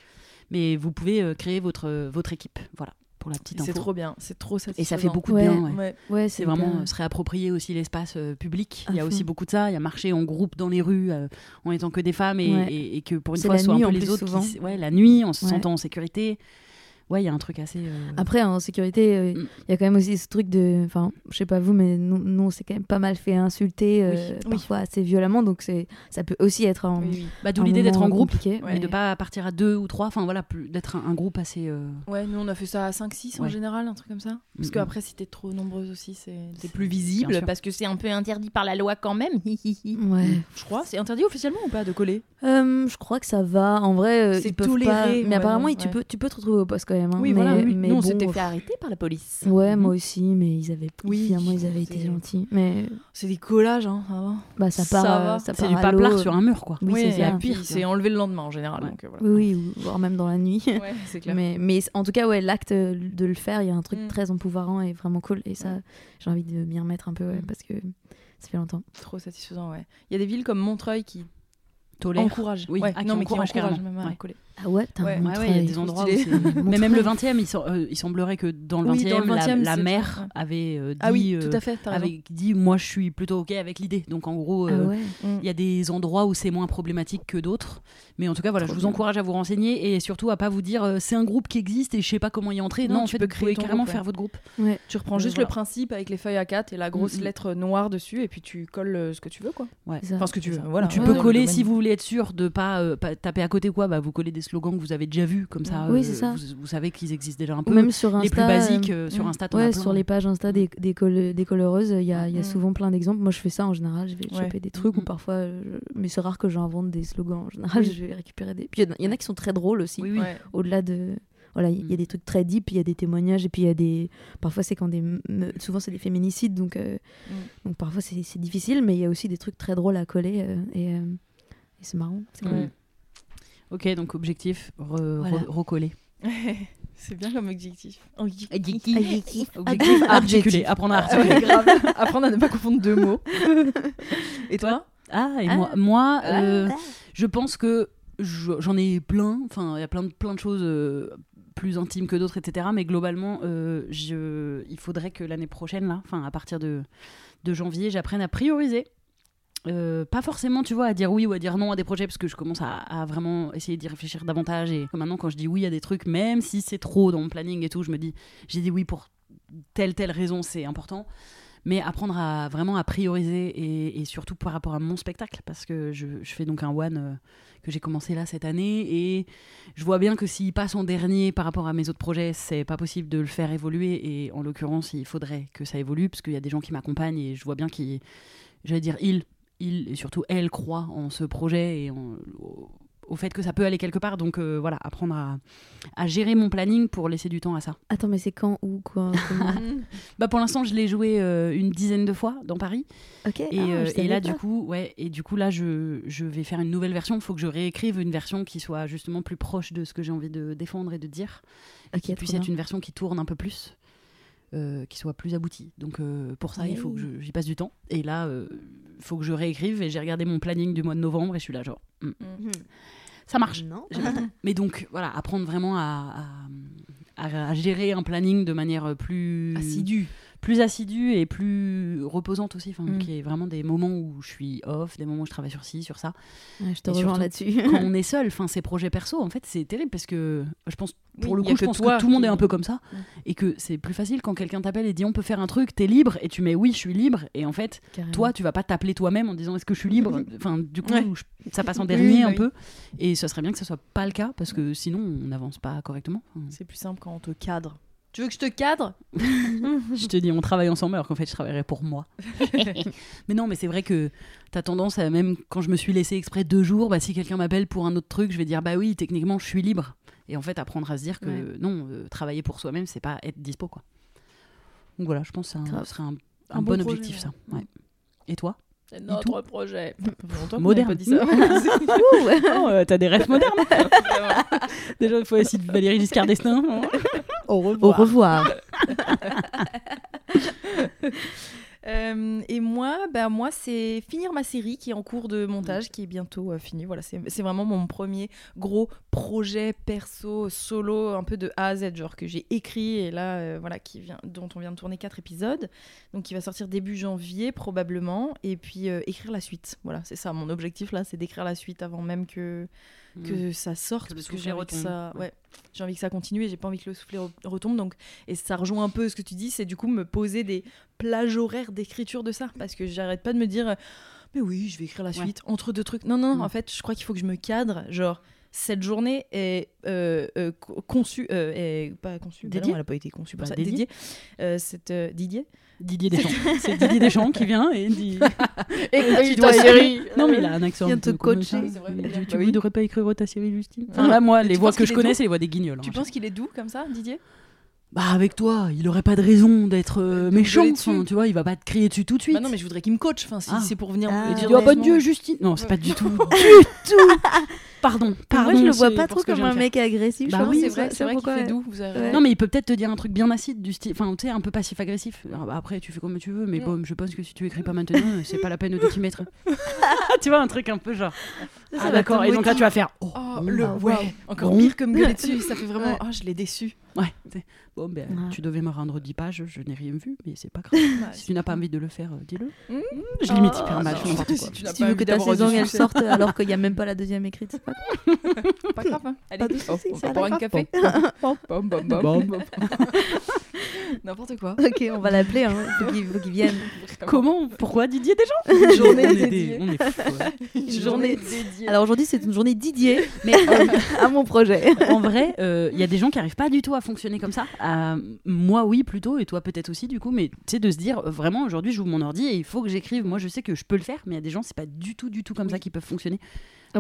Mais vous pouvez euh, créer votre votre équipe, voilà, pour la petite C'est trop bien, c'est trop satisfaisant. Et ça fait beaucoup de Ouais. bien. ouais. C'est vraiment euh, se réapproprier aussi l'espace euh, public. Il y a aussi beaucoup de ça. Il y a marcher en groupe dans les rues euh, en étant que des femmes et, Ouais. et- et que pour une fois soit un nuit, peu en les autres qui. Ouais, la nuit en se sentant en sécurité. Ouais, il y a un truc assez. euh, Après, en sécurité, euh, il Mm. y a quand même aussi ce truc de. Enfin, je sais pas vous, mais nous, nous on s'est quand même pas mal fait insulter, euh, Oui. parfois assez violemment, donc c'est ça peut aussi être un. Oui, oui. Bah, d'où un l'idée d'être en groupe et mais- de pas partir à deux ou trois. Enfin voilà, plus- d'être un, un groupe assez. euh, Ouais, nous on a fait ça à 5-6 en Ouais. général, un truc comme ça. Parce Mhm. que après, si t'es trop nombreuse aussi, c'est plus visible. Parce que c'est un peu interdit par la loi quand même. Hi, hi, hi. Ouais. Je crois. C'est interdit officiellement ou pas de coller? Euh, je crois que ça va. En vrai, C'est ils peuvent toléré, pas. Mais apparemment, tu ouais. peux, tu peux te retrouver au poste quand même. hein. Oui, mais, voilà. Oui. mais nous, on bon, s'était euh, fait arrêter par la police. Ouais, Mhm. moi aussi, mais ils avaient. Oui, finalement, ils avaient été gentils. Mais C'est des collages, hein. ça va. bah, ça Ça part. va. euh, C'est du paplard sur un mur, quoi. Oui, c'est pire, c'est enlevé le lendemain en général. Ouais. Donc, euh, voilà. Oui, oui, ou voire même dans la nuit. Ouais, c'est clair. Mais, mais en tout cas, ouais, l'acte de le faire, il y a un truc Mm. très empouvoirant et vraiment cool. Et ça, Ouais. j'ai envie de m'y remettre un peu, ouais, Mm. parce que ça fait longtemps. Trop satisfaisant, ouais. Il y a des villes comme Montreuil qui Tolère. encouragent. Oui, Ouais, ah, non, mais qui encouragent carrément. même à Ouais. coller. Ah ouais, putain, Ouais, on Ouais, ouais, il y a des endroits *laughs* Mais même le 20e, il, sem- euh, il semblerait que dans le 20e, Oui, dans le 20e, la, mère avait euh, dit, Ah oui, euh, tout à fait, t'as raison. avait dit moi je suis plutôt ok avec l'idée. Donc en gros, Ah euh, ouais. Mm. il y a des endroits où c'est moins problématique que d'autres. Mais en tout cas, voilà, Trop je vous bien. encourage à vous renseigner et surtout à pas vous dire euh, c'est un groupe qui existe et je sais pas comment y entrer. Non, Non, en tu fait, peux vous créer pouvez ton carrément groupe, faire votre groupe. Ouais. Tu reprends Euh, juste voilà. le principe avec les feuilles A4 et la grosse Mm, mm. lettre noire dessus et puis tu colles euh, ce que tu veux quoi. Enfin ce que tu veux. Tu peux coller si vous voulez être sûr de pas, euh, pas taper à côté quoi, bah vous collez des slogans que vous avez déjà vus comme ça. Oui, euh, c'est ça. Vous, vous savez qu'ils existent déjà un Ou peu. même sur Insta. les plus basiques euh, euh, sur mm. Insta, Ouais, sur les pages Insta des, des, des coloreuses, il y a, il y a Mm. souvent plein d'exemples. Moi, je fais ça en général. Je vais Ouais. choper des trucs ou Mm. parfois. je- Mais c'est rare que j'invente des slogans. En général, Oui. je vais récupérer des. Puis il y en a- il y en a qui sont très drôles aussi. Oui, oui. Ouais. Au-delà de. Voilà, il y a Mm. des trucs très deep, il y a des témoignages, et puis il y a des. Parfois, c'est quand des. me- Souvent, c'est des féminicides, donc, euh, Mm. donc parfois, c'est c'est difficile, mais il y a aussi des trucs très drôles à coller, euh, et, euh, et c'est marrant. C'est cool. Ouais. Ok, donc objectif, re- Voilà. re- recoller. *laughs* C'est bien comme objectif. Objectif Adjectif. articulé, apprendre à Ah ouais, articuler. grave. *laughs* Apprendre à ne pas confondre deux mots. *laughs* Et toi Ah, et Ah. moi, moi Ah. euh, je pense que je- j'en ai plein. Enfin, il y a plein de, plein de choses euh, plus intimes que d'autres, etc. Mais globalement, euh, je, il faudrait que l'année prochaine, là, enfin, à partir de, de janvier, j'apprenne à prioriser. Euh, pas forcément, tu vois, à dire oui ou à dire non à des projets, parce que je commence à, vraiment essayer d'y réfléchir davantage. Et maintenant, quand je dis oui à des trucs, même si c'est trop dans mon planning et tout, je me dis, j'ai dit oui pour telle, telle raison, c'est important. Mais apprendre à vraiment à prioriser et, surtout par rapport à mon spectacle, parce que je, je fais donc un one euh, que j'ai commencé là cette année et je vois bien que s'il passe en dernier par rapport à mes autres projets, c'est pas possible de le faire évoluer et en l'occurrence, il faudrait que ça évolue parce qu'il y a des gens qui m'accompagnent et je vois bien qu'ils, j'allais dire ils, et surtout elles croient en ce projet et en- au, fait que ça peut aller quelque part. Donc euh, voilà, apprendre à, à gérer mon planning pour laisser du temps à ça. Attends, mais c'est quand, où, quoi *laughs* Bah pour l'instant, je l'ai joué euh, une dizaine de fois dans Paris. Ok. Et, ah, euh, et là, pas. du coup, ouais, et du coup, là, je, je vais faire une nouvelle version. Il faut que je réécrive une version qui soit justement plus proche de ce que j'ai envie de défendre et de dire. Et Ok, qui puisse bien. être une version qui tourne un peu plus, euh, qui soit plus aboutie. Donc, euh, pour ça, il faut que j'y passe du temps. Et là, euh, il faut que je réécrive. Et j'ai regardé mon planning du mois de novembre et je suis là, genre, hmm, Mhm. ça marche. Non. *laughs* Mais donc, voilà, apprendre vraiment à, à, gérer un planning de manière plus Assidu. Plus assidue et plus reposante aussi, enfin, Mm. qui est vraiment des moments où je suis off, des moments où je travaille sur ci, sur ça. Ouais, je te Et rejoins là-dessus. Quand *laughs* on est seul, enfin, ces projets perso, en fait, c'est terrible parce que je pense, pour Oui, le coup, je que pense toi que tout le monde est un peu comme ça Mm. et que c'est plus facile quand quelqu'un t'appelle et dit on peut faire un truc, t'es libre et tu mets oui, je suis libre et en fait, Carrément. toi, tu vas pas t'appeler toi-même en disant est-ce que je suis libre *laughs* Enfin, du coup, Ouais. je- ça passe en dernier un oui. peu et ce serait bien que ce soit pas le cas parce que sinon, on n'avance pas correctement. C'est plus simple quand on te cadre. Tu veux que je te cadre? *laughs* Je te dis, on travaille ensemble alors qu'en fait, je travaillerais pour moi. *laughs* mais non, mais c'est vrai que t'as tendance à, même quand je me suis laissé exprès deux jours, bah, si quelqu'un m'appelle pour un autre truc, je vais dire, bah oui, techniquement, je suis libre. Et en fait, apprendre à se dire que Ouais. non, euh, travailler pour soi-même, c'est pas être dispo, quoi. Donc voilà, je pense que ce serait un, Un un bon bon, projet, objectif, ça. ouais. Et toi? C'est notre projet. Qu'on Moderne. pas dit ça. *laughs* Oh, euh, T'as des rêves modernes Déjà, il faut essayer de Valérie Giscard d'Estaing. Au Au revoir. *laughs* Euh, et moi, bah, moi c'est finir ma série qui est en cours de montage, qui est bientôt euh, finie. Voilà, c'est c'est vraiment mon premier gros projet perso, solo, un peu de A à Z, genre que j'ai écrit et là, euh, voilà, qui vient, dont on vient de tourner quatre épisodes. Donc, qui va sortir début janvier probablement, et puis euh, écrire la suite. Voilà, c'est ça mon objectif là, c'est d'écrire la suite avant même que que ça sorte Que parce que j'ai envie que ça Ouais. j'ai envie que ça continue et j'ai pas envie que le soufflet re- retombe donc et ça rejoint un peu ce que tu dis c'est du coup me poser des plages horaires d'écriture de ça parce que j'arrête pas de me dire mais oui je vais écrire la Ouais. suite entre deux trucs non non Mm. en fait je crois qu'il faut que je me cadre genre cette journée est euh, euh, co- conçue euh, est pas conçue bah non, elle a pas été conçue pour Bah, ça dédiée. dédiée Euh, cette euh, Didier Didier Deschamps. *laughs* C'est Didier Deschamps qui vient et dit. écris ta série. Non, mais il a un accent. Vient te coacher. Tu Bah ne oui. devrais pas écrire ta série, Justine. Enfin, là, moi, les tu voix que je connais, c'est les voix des guignols. tu hein, penses qu'il est doux comme ça Didier? Bah, avec toi, il aurait pas de raison d'être euh, méchant. enfin, tu vois, il va pas te crier dessus tout de suite. bah non mais je voudrais qu'il me coach enfin si Ah. c'est pour venir Ah. me Et tu dire dis, oh honnêtement. Dieu, Justine. Non, c'est pas du tout. *laughs* *laughs* Du tout. Pardon. Pardon. Moi, je le vois pas trop comme un mec agressif. Bah oui, c'est vrai, c'est vrai qu'il fait doux. Vous avez Ouais. raison. Non, mais il peut peut-être te dire un truc bien acide, du style. Enfin, tu sais, un peu passif-agressif. Alors, bah, après, tu fais comme tu veux, mais Mm. bon, je pense que si tu écris pas maintenant, euh, c'est pas la peine de t'y mettre. *laughs* *laughs* tu vois, un truc un peu genre. Ah d'accord, et donc là tu vas faire oh, Oh, le, ah, ouais, waouh. encore Bon. pire que me gueuler dessus, ça fait vraiment, *laughs* Ouais. ah, je l'ai déçu. Ouais, bon ben Ouais. tu devais me rendre 10 pages, je n'ai rien vu, mais c'est pas grave. si tu n'as pas envie de le faire, euh, dis-le. Mmh. Je limite Oh, hyper mal. Si tu Si tu veux que ta saison elle sorte *laughs* alors qu'il n'y a même pas la deuxième écrite, c'est pas Pas grave, hein. Allez, oh, on va boire un café. Bom, bom, bom. *laughs* N'importe quoi. Ok, on va l'appeler, hein. faut qu'il faut qu'il vienne. *laughs* Comment Pourquoi Didier déjà? Une journée dédiée. des- On est fous, *laughs* ouais. Une journée dédiée. Alors aujourd'hui, c'est une journée Didier Mais euh, à mon projet. en vrai, il y a des gens qui arrivent pas du tout à fonctionner comme ça. Euh, moi, oui, plutôt, et toi, peut-être aussi, du coup. Mais tu sais, de se dire, euh, vraiment, aujourd'hui, j'ouvre mon ordi et il faut que j'écrive. Moi, je sais que je peux le faire, mais il y a des gens, c'est pas du tout, du tout comme ça qui peuvent fonctionner.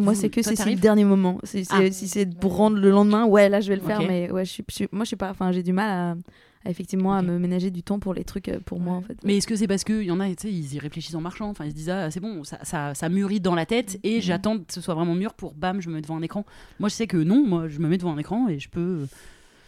Moi, Vous- c'est que c'est si le dernier moment. C'est- Ah. Si c'est pour rendre le lendemain, ouais, là, je vais le faire. Mais ouais, je suis, je suis- moi, je suis pas. Enfin, j'ai du mal à, effectivement à me ménager du temps pour les trucs euh, pour moi, en fait. Mais est-ce que c'est parce qu'il y en a, tu sais, ils y réfléchissent en marchant Enfin, ils se disent, ah, c'est bon, ça, ça, ça mûrit dans la tête et j'attends que ce soit vraiment mûr pour bam, je me mets devant un écran. Moi, je sais que non, moi, je me mets devant un écran et je peux.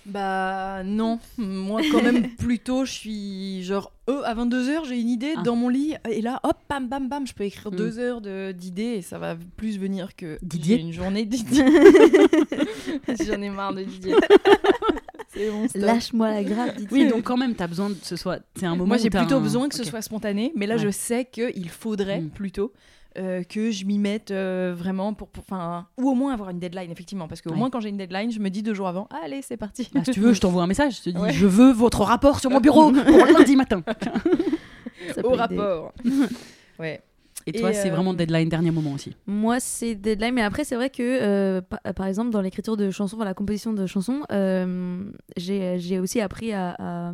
Bah non, moi quand même *laughs* plutôt je suis genre euh, à 22h j'ai une idée Ah. dans mon lit et là hop bam bam bam je peux écrire Mm. deux heures de- d'idées et ça va plus venir que Didier une journée Didier. *laughs* J'en ai marre de Didier. *laughs* C'est bon, stop. Lâche-moi la grave, Didier. Oui, donc quand même, t'as besoin que ce soit. C'est un moment. Moi j'ai plutôt un- besoin que ce soit spontané, mais là Ouais. je sais qu'il faudrait Mm. plutôt euh, que je m'y mette euh, vraiment pour, pour- enfin, ou au moins avoir une deadline effectivement, parce qu'au Ouais. moins quand j'ai une deadline, je me dis deux jours avant, allez c'est parti. Bah, si tu veux, je t'envoie un message. Je te dis, Ouais. je veux votre rapport sur mon bureau *laughs* pour lundi matin. *laughs* Au rapport. *laughs* ouais. Et toi, c'est euh, vraiment deadline dernier moment aussi. Moi, c'est deadline, mais après, c'est vrai que, euh, pa- par, exemple, dans l'écriture de chansons, dans la composition de chansons, euh, j'ai j'ai aussi appris à, à-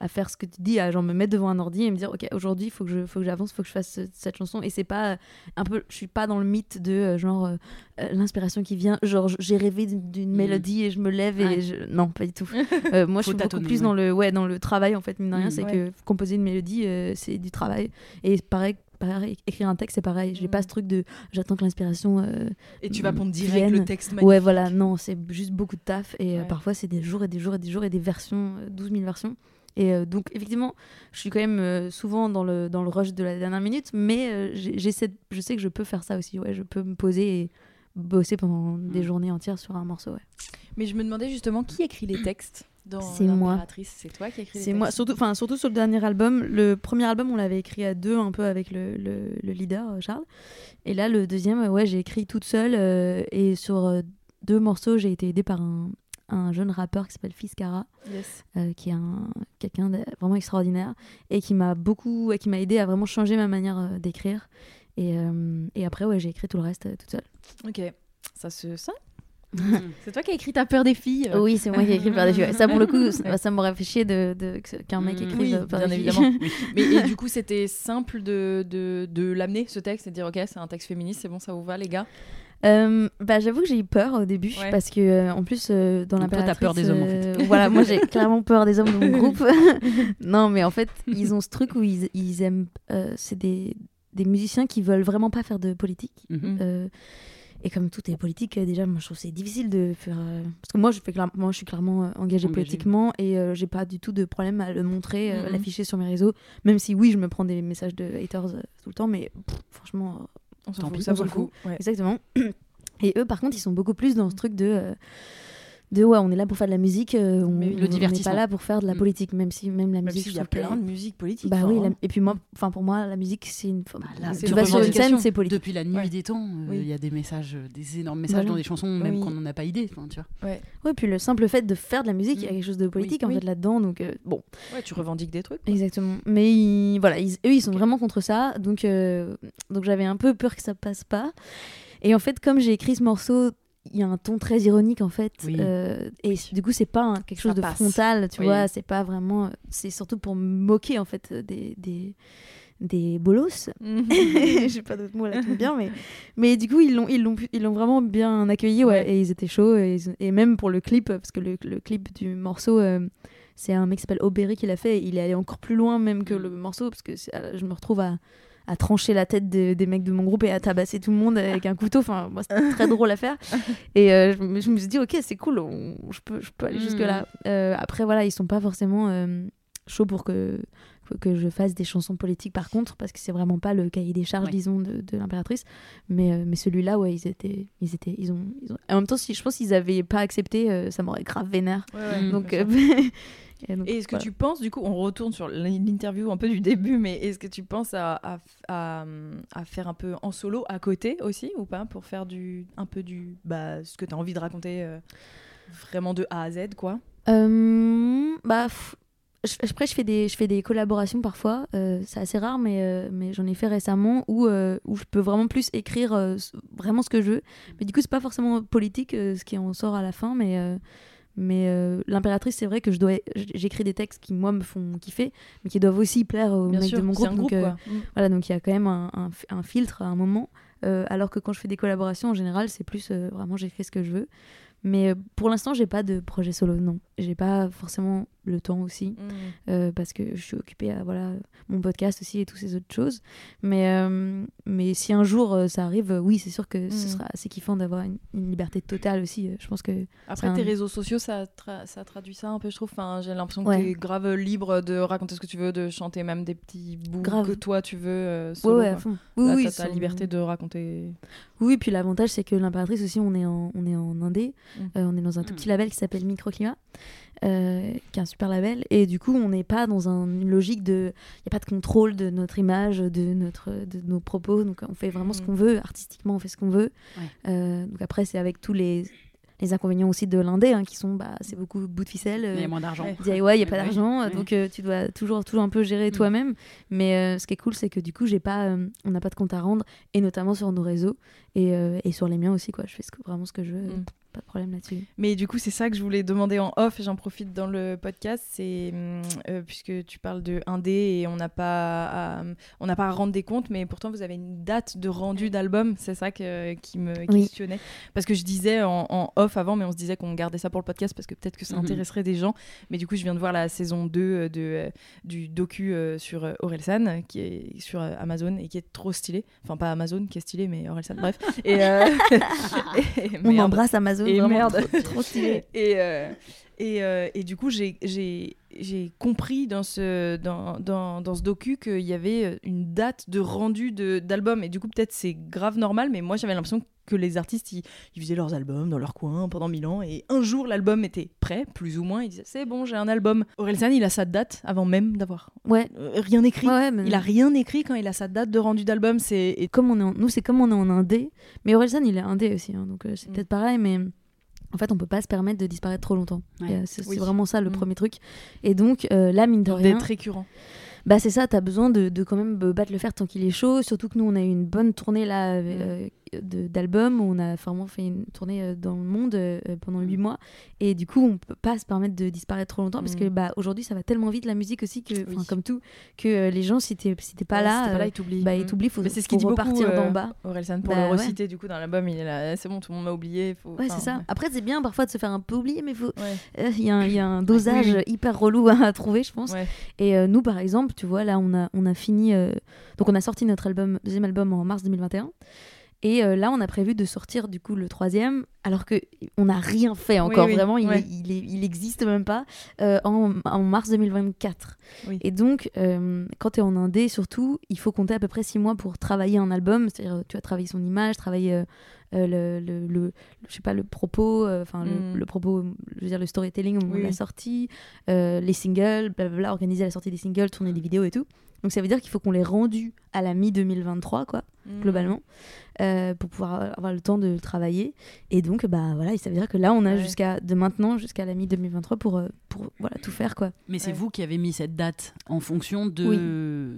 à faire ce que tu dis, à genre me mettre devant un ordi et me dire, ok, aujourd'hui, il faut que je- faut que j'avance, il faut que je fasse ce- cette chanson. Et c'est pas un peu, je suis pas dans le mythe de euh, genre euh, euh, l'inspiration qui vient, genre j'ai rêvé d'une Mhm. mélodie et je me lève et Ouais. je... non, pas du tout. *laughs* Euh, moi, je suis beaucoup plus ouais. dans le, ouais, dans le travail en fait, mine de rien, Mhm. c'est Ouais. que composer une mélodie, euh, c'est du travail. Et pareil. Pareil, écrire un texte, c'est pareil. J'ai Mhm. pas ce truc de j'attends que l'inspiration euh, Et tu vas Mm, pondre direct viennent. le texte magnifique. Ouais, voilà, non, c'est juste beaucoup de taf. Et euh, parfois, c'est des jours et des jours et des jours et des versions, euh, 12 000 versions. Et euh, donc, effectivement, je suis quand même euh, souvent dans le, dans le rush de la dernière minute, mais euh, j'essaie je sais que je peux faire ça aussi. Ouais, je peux me poser et bosser pendant des Mm. journées entières sur un morceau. Ouais. Mais je me demandais justement qui écrit les textes dans C'est moi. C'est toi qui écris les C'est textes? moi, surtout, enfin, surtout sur le dernier album. Le premier album, on l'avait écrit à deux, un peu avec le, le- le leader, Charles. Et là, le deuxième, ouais, j'ai écrit toute seule. et sur deux morceaux, j'ai été aidée par un, un jeune rappeur qui s'appelle Fiskara, Yes. euh, qui est un, quelqu'un de vraiment extraordinaire et qui m'a beaucoup, qui m'a aidé à vraiment changer ma manière euh, d'écrire. Et, euh, et après, ouais, j'ai écrit tout le reste euh, toute seule. Ok. Ça se sent? *laughs* C'est toi qui as écrit Ta peur des filles. Oui, c'est moi qui ai écrit Peur des filles. ouais. Ça, pour le coup, *laughs* ça, ça m'aurait fait chier de, qu'un mec Mm. écrive Oui, Peur bien des filles. évidemment. *laughs* Mais et du coup, c'était simple de, de, de l'amener ce texte et de dire ok, c'est un texte féministe, c'est bon, ça vous va les gars? Euh, bah, j'avoue que j'ai eu peur au début Ouais. parce que euh, en plus euh, dans Donc toi, t'as peur des hommes, en fait. voilà moi j'ai *laughs* clairement peur des hommes dans mon *laughs* groupe *laughs* non mais en fait ils ont ce truc où ils, ils aiment euh, c'est des, des musiciens qui veulent vraiment pas faire de politique Mhm. Euh, et comme tout est politique déjà moi je trouve que c'est difficile de faire euh, parce que moi je fais clair- moi je suis clairement euh, engagée Engagée. politiquement et euh, j'ai pas du tout de problème à le montrer euh, Mhm. l'afficher sur mes réseaux même si oui je me prends des messages de haters euh, tout le temps mais pff, franchement On s'en fout, pis, ça on vaut s'en le coup. Ouais. Exactement. *clears throat* Et eux, par contre, ils sont beaucoup plus dans ce truc de. De ouais, on est là pour faire de la musique, euh, on n'est pas là pour faire de la Mm. politique, même si même la Même musique. je y a plein de musique politique. Bah enfin, oui, hein. la- et puis moi, enfin pour moi, la musique c'est une. Bah, là, tu vas sur une scène, c'est politique. Depuis la nuit Ouais. des temps, euh, il Oui. y a des messages, euh, des énormes messages Voilà. dans des chansons, même Oui. qu'on n'en a pas idée. tu vois. Ouais, puis le simple fait de faire de la musique, il y a Mm. quelque chose de politique en oui. fait là-dedans, donc euh, bon. Ouais, tu revendiques des trucs. quoi. Exactement. Mais ils- voilà, ils- eux, ils sont vraiment contre ça. Donc, euh, donc j'avais un peu peur que ça passe pas. Et en fait, comme j'ai écrit ce morceau, il y a un ton très ironique en fait. Oui. Euh, et du coup, c'est pas quelque Ça chose de passe. frontal, tu Oui. vois. C'est pas vraiment. C'est surtout pour me moquer en fait des. des des bolos, *laughs* *laughs* j'ai pas d'autres mots là qui bien, mais mais du coup ils l'ont ils l'ont ils l'ont vraiment bien accueilli, ouais, Ouais. et ils étaient chauds et, même pour le clip parce que le, le clip du morceau euh, c'est un mec qui s'appelle Aubery qui l'a fait, et il est allé encore plus loin même que Mm. le morceau parce que euh, je me retrouve à à trancher la tête de- des mecs de mon groupe et à tabasser tout le monde avec un couteau. Enfin, moi, c'était très *laughs* drôle à faire. Et euh, je, me- je me suis dit, ok, c'est cool, on- je, peux, je peux aller Mm. jusque-là. Euh, après, voilà, ils sont pas forcément euh, chauds pour que, que je fasse des chansons politiques par contre, parce que c'est vraiment pas le cahier des charges, Ouais. disons, de, de l'impératrice. Mais, euh, mais celui-là, ouais, ils étaient. Ils étaient ils ont, ils ont- En même temps, si je pense qu'ils avaient pas accepté, euh, ça m'aurait grave vénère. Ouais, ouais, Mm. bien Donc. euh, *laughs* et est-ce que tu penses, du coup, on retourne sur l'interview un peu du *laughs* début, mais est-ce que tu penses à, à, à, à faire un peu en solo à côté aussi ou pas pour faire du un peu du bah ce que tu as envie de raconter euh, vraiment de A à Z quoi? Euh, bah, je- après, je fais des, je fais des collaborations parfois. euh, c'est assez rare, mais, euh, mais j'en ai fait récemment où, euh, où je peux vraiment plus écrire vraiment ce que je veux. Mais du coup, c'est pas forcément politique ce qui en sort à la fin, mais. Mais euh, l'impératrice, c'est vrai que je dois, j'écris des textes qui moi me font kiffer, mais qui doivent aussi plaire aux Bien mecs sûr, de mon groupe. un donc, groupe euh. Mm. voilà, donc il y a quand même un, un fi- un filtre à un moment. Euh, alors que quand je fais des collaborations, en général, c'est plus vraiment j'écris ce que je veux. Mais pour l'instant, j'ai pas de projet solo, non. J'ai pas forcément le temps aussi, Mm. euh, parce que je suis occupée à voilà, mon podcast aussi et toutes ces autres choses. Mais, euh, mais si un jour euh, ça arrive, oui, c'est sûr que ce Mm. sera assez kiffant d'avoir une, une liberté totale aussi. Je pense que. Après, tes un- réseaux sociaux, ça, tra- ça traduit ça un peu, je trouve. Enfin, j'ai l'impression que tu es grave libre de raconter ce que tu veux, de chanter même des petits bouts Grave. que toi tu veux. euh, Ouais, solo, ouais, à fond. Oui, Là, oui, t'as ta liberté de raconter. Oui, puis l'avantage, c'est que l'impératrice aussi, on est en, on est en indé. Mm. On est dans un tout petit label qui s'appelle Microclimat, euh, qui est un super label. Et du coup, on n'est pas dans un- une logique de. Il n'y a pas de contrôle de notre image, de, notre, de nos propos. Donc, on fait vraiment ce Mm. qu'on veut. Artistiquement, on fait ce qu'on veut. Ouais. Euh, donc, après, c'est avec tous les, les inconvénients aussi de l'indé, hein, qui sont. Bah, c'est beaucoup bout de ficelle. Euh, il y a moins d'argent. DIY, il n'y a pas *laughs* d'argent, Ouais. donc euh, tu dois toujours, toujours un peu gérer Mm. toi-même. Mais euh, ce qui est cool, c'est que du coup, j'ai pas, euh, on n'a pas de compte à rendre, et notamment sur nos réseaux, et, euh, et sur les miens aussi. Quoi. Je fais ce que- vraiment ce que je veux, Mm. pas de problème là-dessus. Mais du coup, c'est ça que je voulais demander en off et j'en profite dans le podcast. C'est hum, euh, puisque tu parles de indé et on n'a pas, à, on n'a pas à rendre des comptes, mais pourtant vous avez une date de rendu d'album. C'est ça que, qui me Oui. questionnait. Parce que je disais en, en off avant, mais on se disait qu'on gardait ça pour le podcast parce que peut-être que ça Mhm. intéresserait des gens. Mais du coup, je viens de voir la saison 2 de, euh, du docu sur Orelsan qui est sur Amazon et qui est trop stylé. Enfin, pas Amazon qui est stylé, mais Orelsan, bref. Et, euh, *laughs* et- On merde. embrasse Amazon, Et vraiment merde. trop, trop stylé. et, euh, et, euh, et du coup, j'ai- compris dans ce, dans, dans, dans ce docu qu'il y avait une date de rendu de- d'album. Et du coup, peut-être c'est grave normal, mais moi j'avais l'impression que les artistes, ils, ils faisaient leurs albums dans leur coin pendant mille ans. Et un jour, l'album était prêt, plus ou moins. Ils disaient C'est bon, j'ai un album. Orelsan, il a sa date avant même d'avoir Ouais. euh, rien écrit. Ouais, mais Il a rien écrit quand il a sa date de rendu d'album. C'est et- comme on est en- nous, c'est comme on est en indé, mais Orelsan, il est indé aussi, hein, donc euh, c'est Mm. peut-être pareil, mais en fait, on peut pas se permettre de disparaître trop longtemps. Ouais. Euh, c'est Oui. vraiment ça le Mm. premier truc. Et donc, euh, là, mine de rien, d'être récurrent. Bah c'est ça, t'as besoin de, de quand même battre le fer tant qu'il est chaud. Surtout que nous, on a eu une bonne tournée là euh, d'albums. On a vraiment fait une tournée euh, dans le monde euh, pendant huit mois. Et du coup, on peut pas se permettre de disparaître trop longtemps parce que Mm. bah aujourd'hui, ça va tellement vite la musique aussi que, Oui. comme tout, que euh, les gens si t'es si pas Ouais, là, si pas là, ils t'oublient. bah Mm. ils t'oublient. Faut, Mais c'est ce qu'il dit beaucoup, d'en bas. Orelsan pour Bah le ouais. reciter du coup dans l'album il est là c'est bon tout le monde m'a oublié faut... Ouais, enfin, c'est ça. Après, c'est bien parfois de se faire un peu oublier, mais faut. Il y, a un- *laughs* dosage hyper relou *laughs* à trouver, je pense. Et nous, par exemple, tu vois, là, on a, fini. euh, donc, on a sorti notre deuxième album en mars 2021. Et euh, là, on a prévu de sortir du coup le troisième, alors que on n'a rien fait encore. oui, Vraiment, il, ouais. est- il, est- il existe même pas euh, en, en mars 2024. Oui. Et donc, euh, quand tu es en indé, surtout, il faut compter à peu près six mois pour travailler un album. C'est-à-dire, tu vas travailler son image, travailler le, le, le- je sais pas, le propos, enfin Mm. le, le propos, je veux dire le storytelling au moment de la sortie, les singles, blablabla, organiser la sortie des singles, tourner des vidéos et tout. Donc ça veut dire qu'il faut qu'on les rendu à la mi-2023, quoi, Mm. globalement, euh, pour pouvoir avoir le temps de le travailler. Et donc, bah voilà, ça veut dire que là, on a Ouais. jusqu'à de maintenant jusqu'à la mi-2023 pour, euh, pour voilà, tout faire, quoi. Mais c'est Ouais. vous qui avez mis cette date en fonction de, Oui.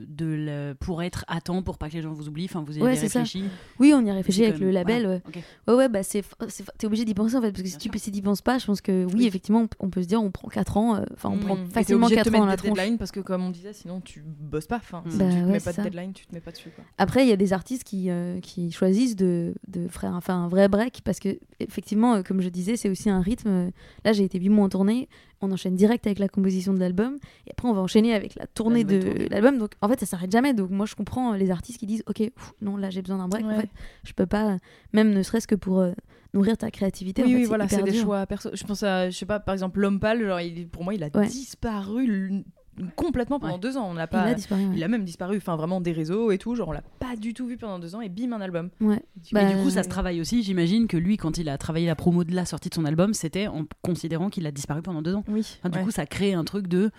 de le- pour être à temps pour pas que les gens vous oublient. Enfin, vous y Ouais, avez ça. réfléchi. Oui, on y a réfléchi avec quand le label, voilà. ouais. Ok. Ouais, ouais, bah c'est, c'est- t'es obligé d'y penser en fait, parce que si Bien tu si t'y penses pas, je pense que oui, Oui. effectivement, on, on peut se dire, on prend 4 ans, euh, enfin, on Mm. prend t'es facilement obligé de te 4 ans dans la tronche. parce que comme on disait sinon tu bosses pas enfin, si Bah tu te ouais, mets pas de ça. deadline tu te mets pas dessus quoi. Après, il y a des artistes qui, euh, qui choisissent de, de faire, un- vrai break parce que, effectivement, euh, comme je disais, c'est aussi un rythme. euh, Là, j'ai été 8 mois en tournée, on enchaîne direct avec la composition de l'album et après, on va enchaîner avec la tournée de l'album. Donc, en fait, ça s'arrête jamais. Donc, moi, je comprends les artistes qui disent Ok, pff, non, là, j'ai besoin d'un break. En fait, je peux pas, même ne serait-ce que pour euh, nourrir ta créativité. en Oui fait, oui voilà c'est des dur. choix perso. Je pense à je sais pas par exemple l'homme pâle genre il, pour moi il a Ouais. disparu complètement pendant Ouais. deux ans. On l'a Il pas. a disparu. ouais. Il a même disparu, enfin vraiment des réseaux et tout. Genre on l'a pas du tout vu pendant deux ans et bim un album. Ouais. Mais Bah, du coup, ça se travaille aussi. J'imagine que lui, quand il a travaillé la promo de la sortie de son album, c'était en considérant qu'il a disparu pendant deux ans. Oui. Enfin, du coup, ça crée un truc de.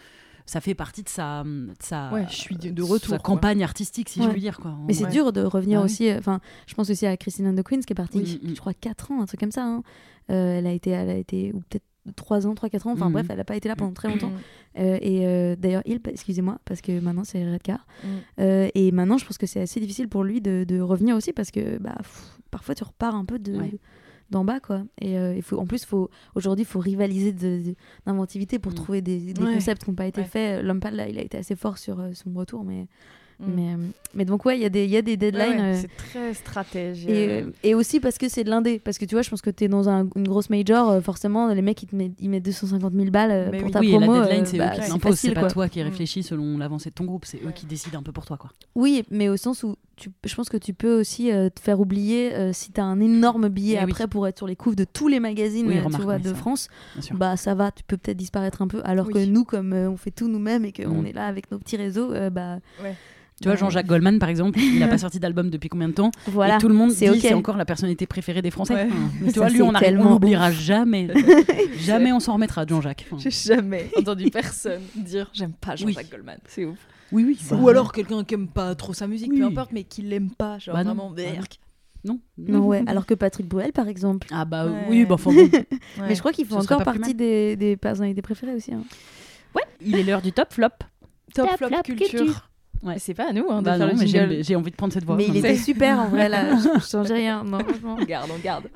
Ça fait partie de sa, de sa, Ouais, je suis de- retour, sa quoi. campagne artistique, si je puis dire. Quoi. Mais c'est Ouais. dur de revenir Ah oui. aussi. euh, Enfin, je pense aussi à Christine and the Queens qui est partie, Oui. je crois, 4 ans, un truc comme ça. hein. Euh, elle a été, elle a été ou peut-être 3 ans, 3-4 ans. Enfin Mhm. bref, elle n'a pas été là pendant très longtemps. Mm. Euh, et euh, d'ailleurs, il, excusez-moi, parce que maintenant c'est Redcar. Mm. Euh, et maintenant, je pense que c'est assez difficile pour lui de, de revenir aussi parce que bah, pff, parfois tu repars un peu de. Ouais. d'en bas quoi et euh, il faut en plus faut aujourd'hui il faut rivaliser d'inventivité pour Mm. trouver des, des Ouais. concepts qui n'ont pas été Ouais. faits l'homme là il a été assez fort sur euh, son retour mais Mm. mais, euh, mais donc ouais il y a des il y a des deadlines ouais, euh, C'est très stratège. et, euh, et aussi parce que c'est de l'indé. Parce que tu vois, je pense que t'es dans un- une grosse major, euh, forcément, les mecs, ils, te mettent, ils mettent 250 000 balles euh, Mais pour oui. ta oui, promo. et la deadline, euh, c'est bah, eux qui c'est l'imposent, c'est facile, pas toi qui Mm. réfléchis selon l'avancée de ton groupe, c'est eux qui décident un peu pour toi. Quoi. Oui, mais au sens où tu, je pense que tu peux aussi euh, te faire oublier euh, si t'as un énorme billet Eh oui. après pour être sur les couves de tous les magazines Oui, tu vois, de ça. France. Bien sûr. Bah ça va, tu peux peut-être disparaître un peu. Alors que nous, comme euh, on fait tout nous-mêmes et qu'on Mm. est là avec nos petits réseaux, bah tu vois, Jean-Jacques Goldman, par exemple, il n'a pas *laughs* sorti d'album depuis combien de temps Voilà, Et tout le monde dit c'est ok. c'est encore la personnalité préférée des Français. Ouais. Mais tu vois, lui, on l'oubliera jamais. *laughs* jamais on s'en remettra de Jean-Jacques. Enfin, J'ai jamais *laughs* entendu personne dire j'aime pas Jean-Jacques Oui. Goldman. C'est ouf. oui, oui. C'est bah, Ou alors quelqu'un qui aime pas trop sa musique, Oui. peu importe, mais qui l'aime pas. Genre Bah non, vraiment, bah non. berk. Non. Non, ouais. Alors que Patrick Bruel, par exemple. Ah bah Ouais. oui, bah enfin bon. Mais je crois qu'il fait encore partie des, des personnalités préférées aussi. hein. Il est l'heure du top flop. Top, Top flop, flop culture. culture. Ouais. C'est pas à nous hein, de Bah faire non, le mais jingle. j'ai j'ai envie de prendre cette voix. Mais il était super en vrai là, *laughs* je, je changeais rien. Non, franchement. On garde, on garde.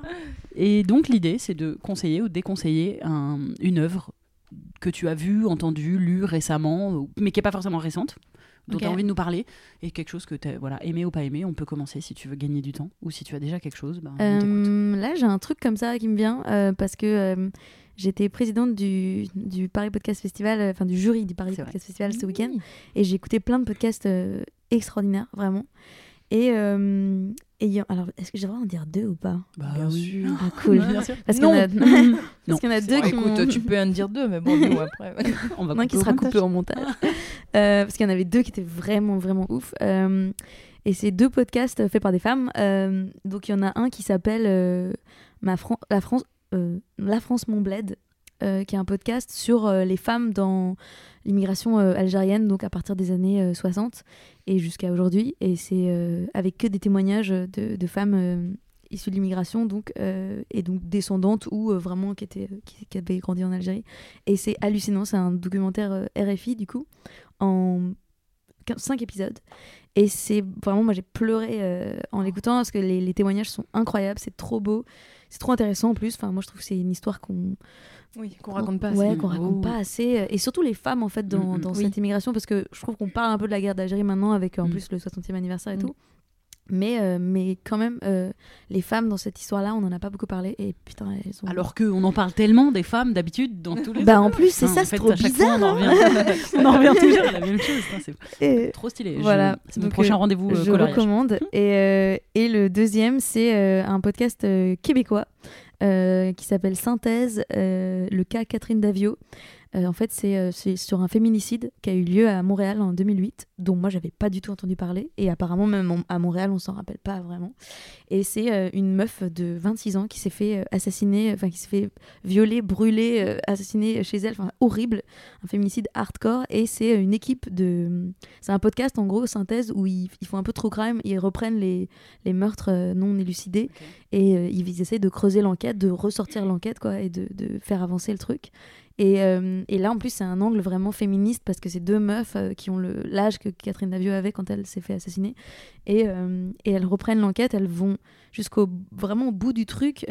Et donc l'idée, c'est de conseiller ou déconseiller un- une œuvre que tu as vue, entendue, lue récemment, mais qui n'est pas forcément récente, dont Ok. tu as envie de nous parler, et quelque chose que tu as voilà, aimé ou pas aimé. On peut commencer si tu veux gagner du temps, ou si tu as déjà quelque chose, bah, on t'écoute. Euh, là, j'ai un truc comme ça qui me vient euh, parce que euh, j'étais présidente du, du Paris Podcast Festival, euh, enfin du jury du Paris. Podcast Festival ce week-end, et j'ai écouté plein de podcasts euh, extraordinaires, vraiment. Et, euh, et alors, est-ce que j'ai le droit d'en dire deux ou pas? Bah bien sûr. Ah, cool. Bien sûr. Parce qu'il y en a, *laughs* *laughs* parce qu'il y en a deux qui écoute, tu peux en dire deux, mais bon, nous *laughs* après. On va Non, qui sera coupé en montage. Euh, parce qu'il y en avait deux qui étaient vraiment, vraiment ouf. Euh, et c'est deux podcasts faits par des femmes. Euh, donc il y en a un qui s'appelle euh, Ma Fran- La France, La France Mon Bled, euh, qui est un podcast sur euh, les femmes dans l'immigration euh, algérienne, donc à partir des années euh, 60 et jusqu'à aujourd'hui. Et c'est euh, avec que des témoignages de, femmes euh, issues de l'immigration, donc euh, et donc descendantes ou euh, vraiment qui étaient qui, avaient grandi en Algérie. Et c'est hallucinant, c'est un documentaire euh, RFI du coup en 5 épisodes. Et c'est vraiment, moi j'ai pleuré euh, en l'écoutant parce que les témoignages sont incroyables, c'est trop beau, c'est trop intéressant en plus. Enfin, moi je trouve que c'est une histoire qu'on Oui, qu'on raconte pas. ouais, assez. qu'on raconte Oh. pas assez. Et surtout les femmes en fait dans, Mm, mm. dans Oui. cette immigration parce que je trouve qu'on parle un peu de la guerre d'Algérie maintenant avec euh, en Mm. plus le 60e anniversaire et Mm. tout. Mais, euh, mais quand même, euh, les femmes dans cette histoire-là, on n'en a pas beaucoup parlé. Et putain, elles. Alors qu'on en parle tellement des femmes d'habitude dans tous les. Bah en plus, c'est Enfin, ça, c'est trop bizarre. fois, on en hein. revient, *laughs* on en revient *laughs* toujours à la même chose. C'est Et- trop stylé. Je- Voilà. C'est mon prochain euh, rendez-vous je coloriage. recommande. Et, euh, et le deuxième, c'est un podcast québécois qui s'appelle Synthèse, le cas Catherine Davio. Euh, en fait, c'est euh, c'est sur un féminicide qui a eu lieu à Montréal en 2008, dont moi, j'avais pas du tout entendu parler. Et apparemment, même à Montréal, on s'en rappelle pas vraiment. Et c'est euh, une meuf de 26 ans qui s'est fait assassiner, enfin, qui s'est fait violer, brûler, assassiner chez elle. Enfin, horrible. Un féminicide hardcore. Et c'est une équipe de. C'est un podcast, en gros, synthèse, où ils, ils font un peu trop crime, ils reprennent les, les meurtres non élucidés et euh, ils essaient de creuser l'enquête, de ressortir l'enquête, quoi, et de, de faire avancer le truc. Et, euh, et là, en plus, c'est un angle vraiment féministe parce que c'est deux meufs euh, qui ont l'âge que Catherine Davio avait quand elle s'est fait assassiner. Et, euh, et elles reprennent l'enquête, elles vont jusqu'au vraiment au bout du truc.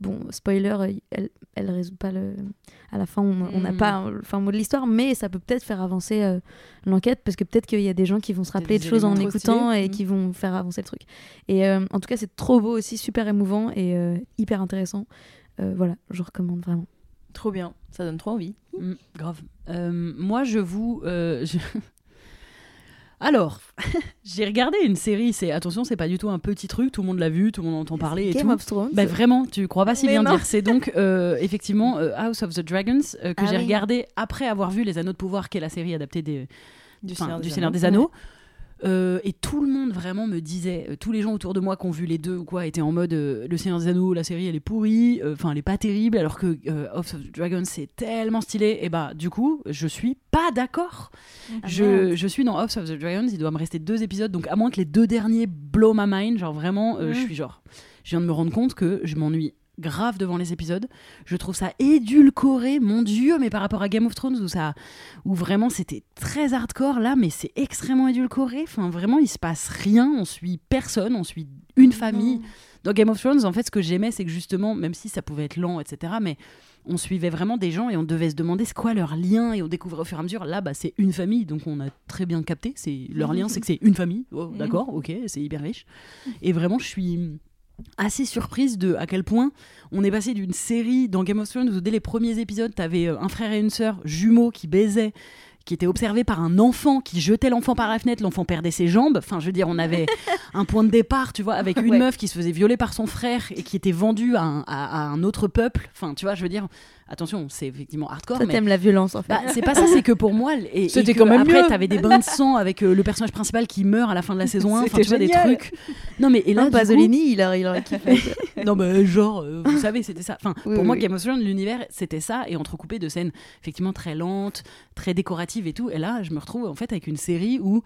Bon, spoiler, elle, elle résout pas le. À la fin, on n'a Mm. pas le fin mot de l'histoire, mais ça peut peut-être faire avancer l'enquête parce que peut-être qu'il y a des gens qui vont se rappeler de choses en écoutant stylés. et Mm. qui vont faire avancer le truc. Et en tout cas, c'est trop beau aussi, super émouvant et hyper intéressant. Voilà, je recommande vraiment. Trop bien, ça donne trop envie. Mm, grave. Euh, moi, je vous. euh, je- *laughs* Alors, *laughs* j'ai regardé une série, c'est attention, c'est pas du tout un petit truc, tout le monde l'a vu, tout le monde entend parler et Game tout. of Thrones. Bah vraiment, tu crois pas si Mais bien non. dire. C'est donc *laughs* euh, effectivement euh, House of the Dragons euh, que Ah j'ai oui. regardé après avoir vu Les Anneaux de Pouvoir, qui est la série adaptée des, Du Seigneur du des Seigneur Anneaux. des Anneaux. Euh, et tout le monde vraiment me disait, euh, tous les gens autour de moi qui ont vu les deux ou quoi, étaient en mode euh, Le Seigneur des Anneaux, la série elle est pourrie, euh, enfin elle est pas terrible, alors que House of the Dragons c'est tellement stylé. Et bah du coup, je suis pas d'accord. Ah, je, je suis dans House of the Dragons, il doit me rester deux épisodes, donc à moins que les deux derniers blow my mind, genre vraiment, je suis genre, je viens de me rendre compte que je m'ennuie grave devant les épisodes. Je trouve ça édulcoré, mon dieu, mais par rapport à Game of Thrones où ça, où vraiment c'était très hardcore là, mais c'est extrêmement édulcoré. Enfin vraiment, il se passe rien, on suit personne, on suit une famille. Dans Game of Thrones, en fait, ce que j'aimais, c'est que justement, même si ça pouvait être lent, etc., mais on suivait vraiment des gens et on devait se demander c'est quoi leur lien et on découvrait au fur et à mesure. Là, bah, c'est une famille, donc on a très bien capté. C'est leur lien, c'est que c'est une famille. Oh, D'accord, ok, c'est hyper riche. Et vraiment, je suis assez surprise de à quel point on est passé d'une série dans Game of Thrones où dès les premiers épisodes, t'avais euh, un frère et une sœur jumeaux qui baisaient qui étaient observés par un enfant qui jetait l'enfant par la fenêtre, l'enfant perdait ses jambes. Enfin, je veux dire, on avait *laughs* un point de départ, tu vois, avec une Ouais. meuf qui se faisait violer par son frère et qui était vendue à un, à- à un autre peuple. Enfin, tu vois, je veux dire, attention, c'est effectivement hardcore, Ça mais t'aime la violence en fait. bah, c'est pas ça, c'est que pour moi, et, C'était quand même après t'avais des bains de sang avec euh, le personnage principal qui meurt à la fin de la saison 1, *laughs* enfin C'était tu vois des trucs. Non mais et là non, du coup- Pasolini, il aurait, il aurait kiffé. *laughs* non mais genre euh, vous savez c'était ça. Enfin Oui, pour moi oui. Game of Thrones l'univers c'était ça et entrecoupé de scènes effectivement très lentes, très décoratives et tout. Et là je me retrouve en fait avec une série où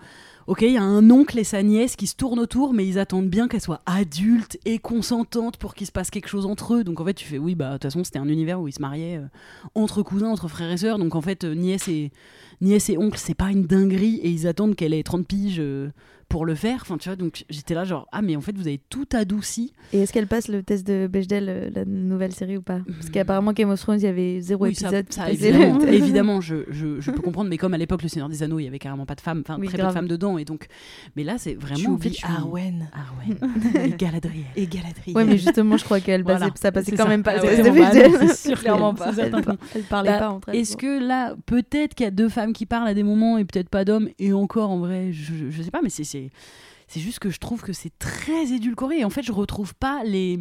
ok il y a un oncle et sa nièce qui se tournent autour mais ils attendent bien qu'elle soit adulte et consentante pour qu'il se passe quelque chose entre eux. Donc en fait tu fais oui bah de toute façon c'était un univers où ils se mariaient euh, entre cousins, entre frères et sœurs. Donc en fait euh, nièce et nièce et oncle c'est pas une dinguerie et ils attendent qu'elle ait 30 piges. euh, pour le faire, enfin tu vois, donc j'étais là genre ah mais en fait vous avez tout adouci Et est-ce qu'elle passe le test de Bechdel, euh, la nouvelle série ou pas? Parce qu'apparemment Game of Thrones, il y avait zéro Oui, ça- épisode. ça, passait évidemment, évidemment je, je, *laughs* je peux comprendre, mais comme à l'époque, Le Seigneur des Anneaux, il y avait carrément pas de femmes, enfin Oui, très peu de grave. femmes dedans, et donc. Mais là, c'est vraiment. Tu en fait, Arwen. Arwen. *laughs* et Galadriel. Et Galadriel. Ouais, mais justement, je crois qu'elle passait- Voilà, ça passait quand ça. même pas Ah le ouais, test de non, non, Bechdel. c'est sûr, *laughs* Clairement pas. Elle, elle parlait Bah, pas entre elles. Est-ce que là, peut-être qu'il y a deux femmes qui parlent à des moments et peut-être pas d'hommes, et encore en vrai, je, je sais pas, mais c'est. C'est- C'est juste que je trouve que c'est très édulcoré. Et en fait, je retrouve pas les,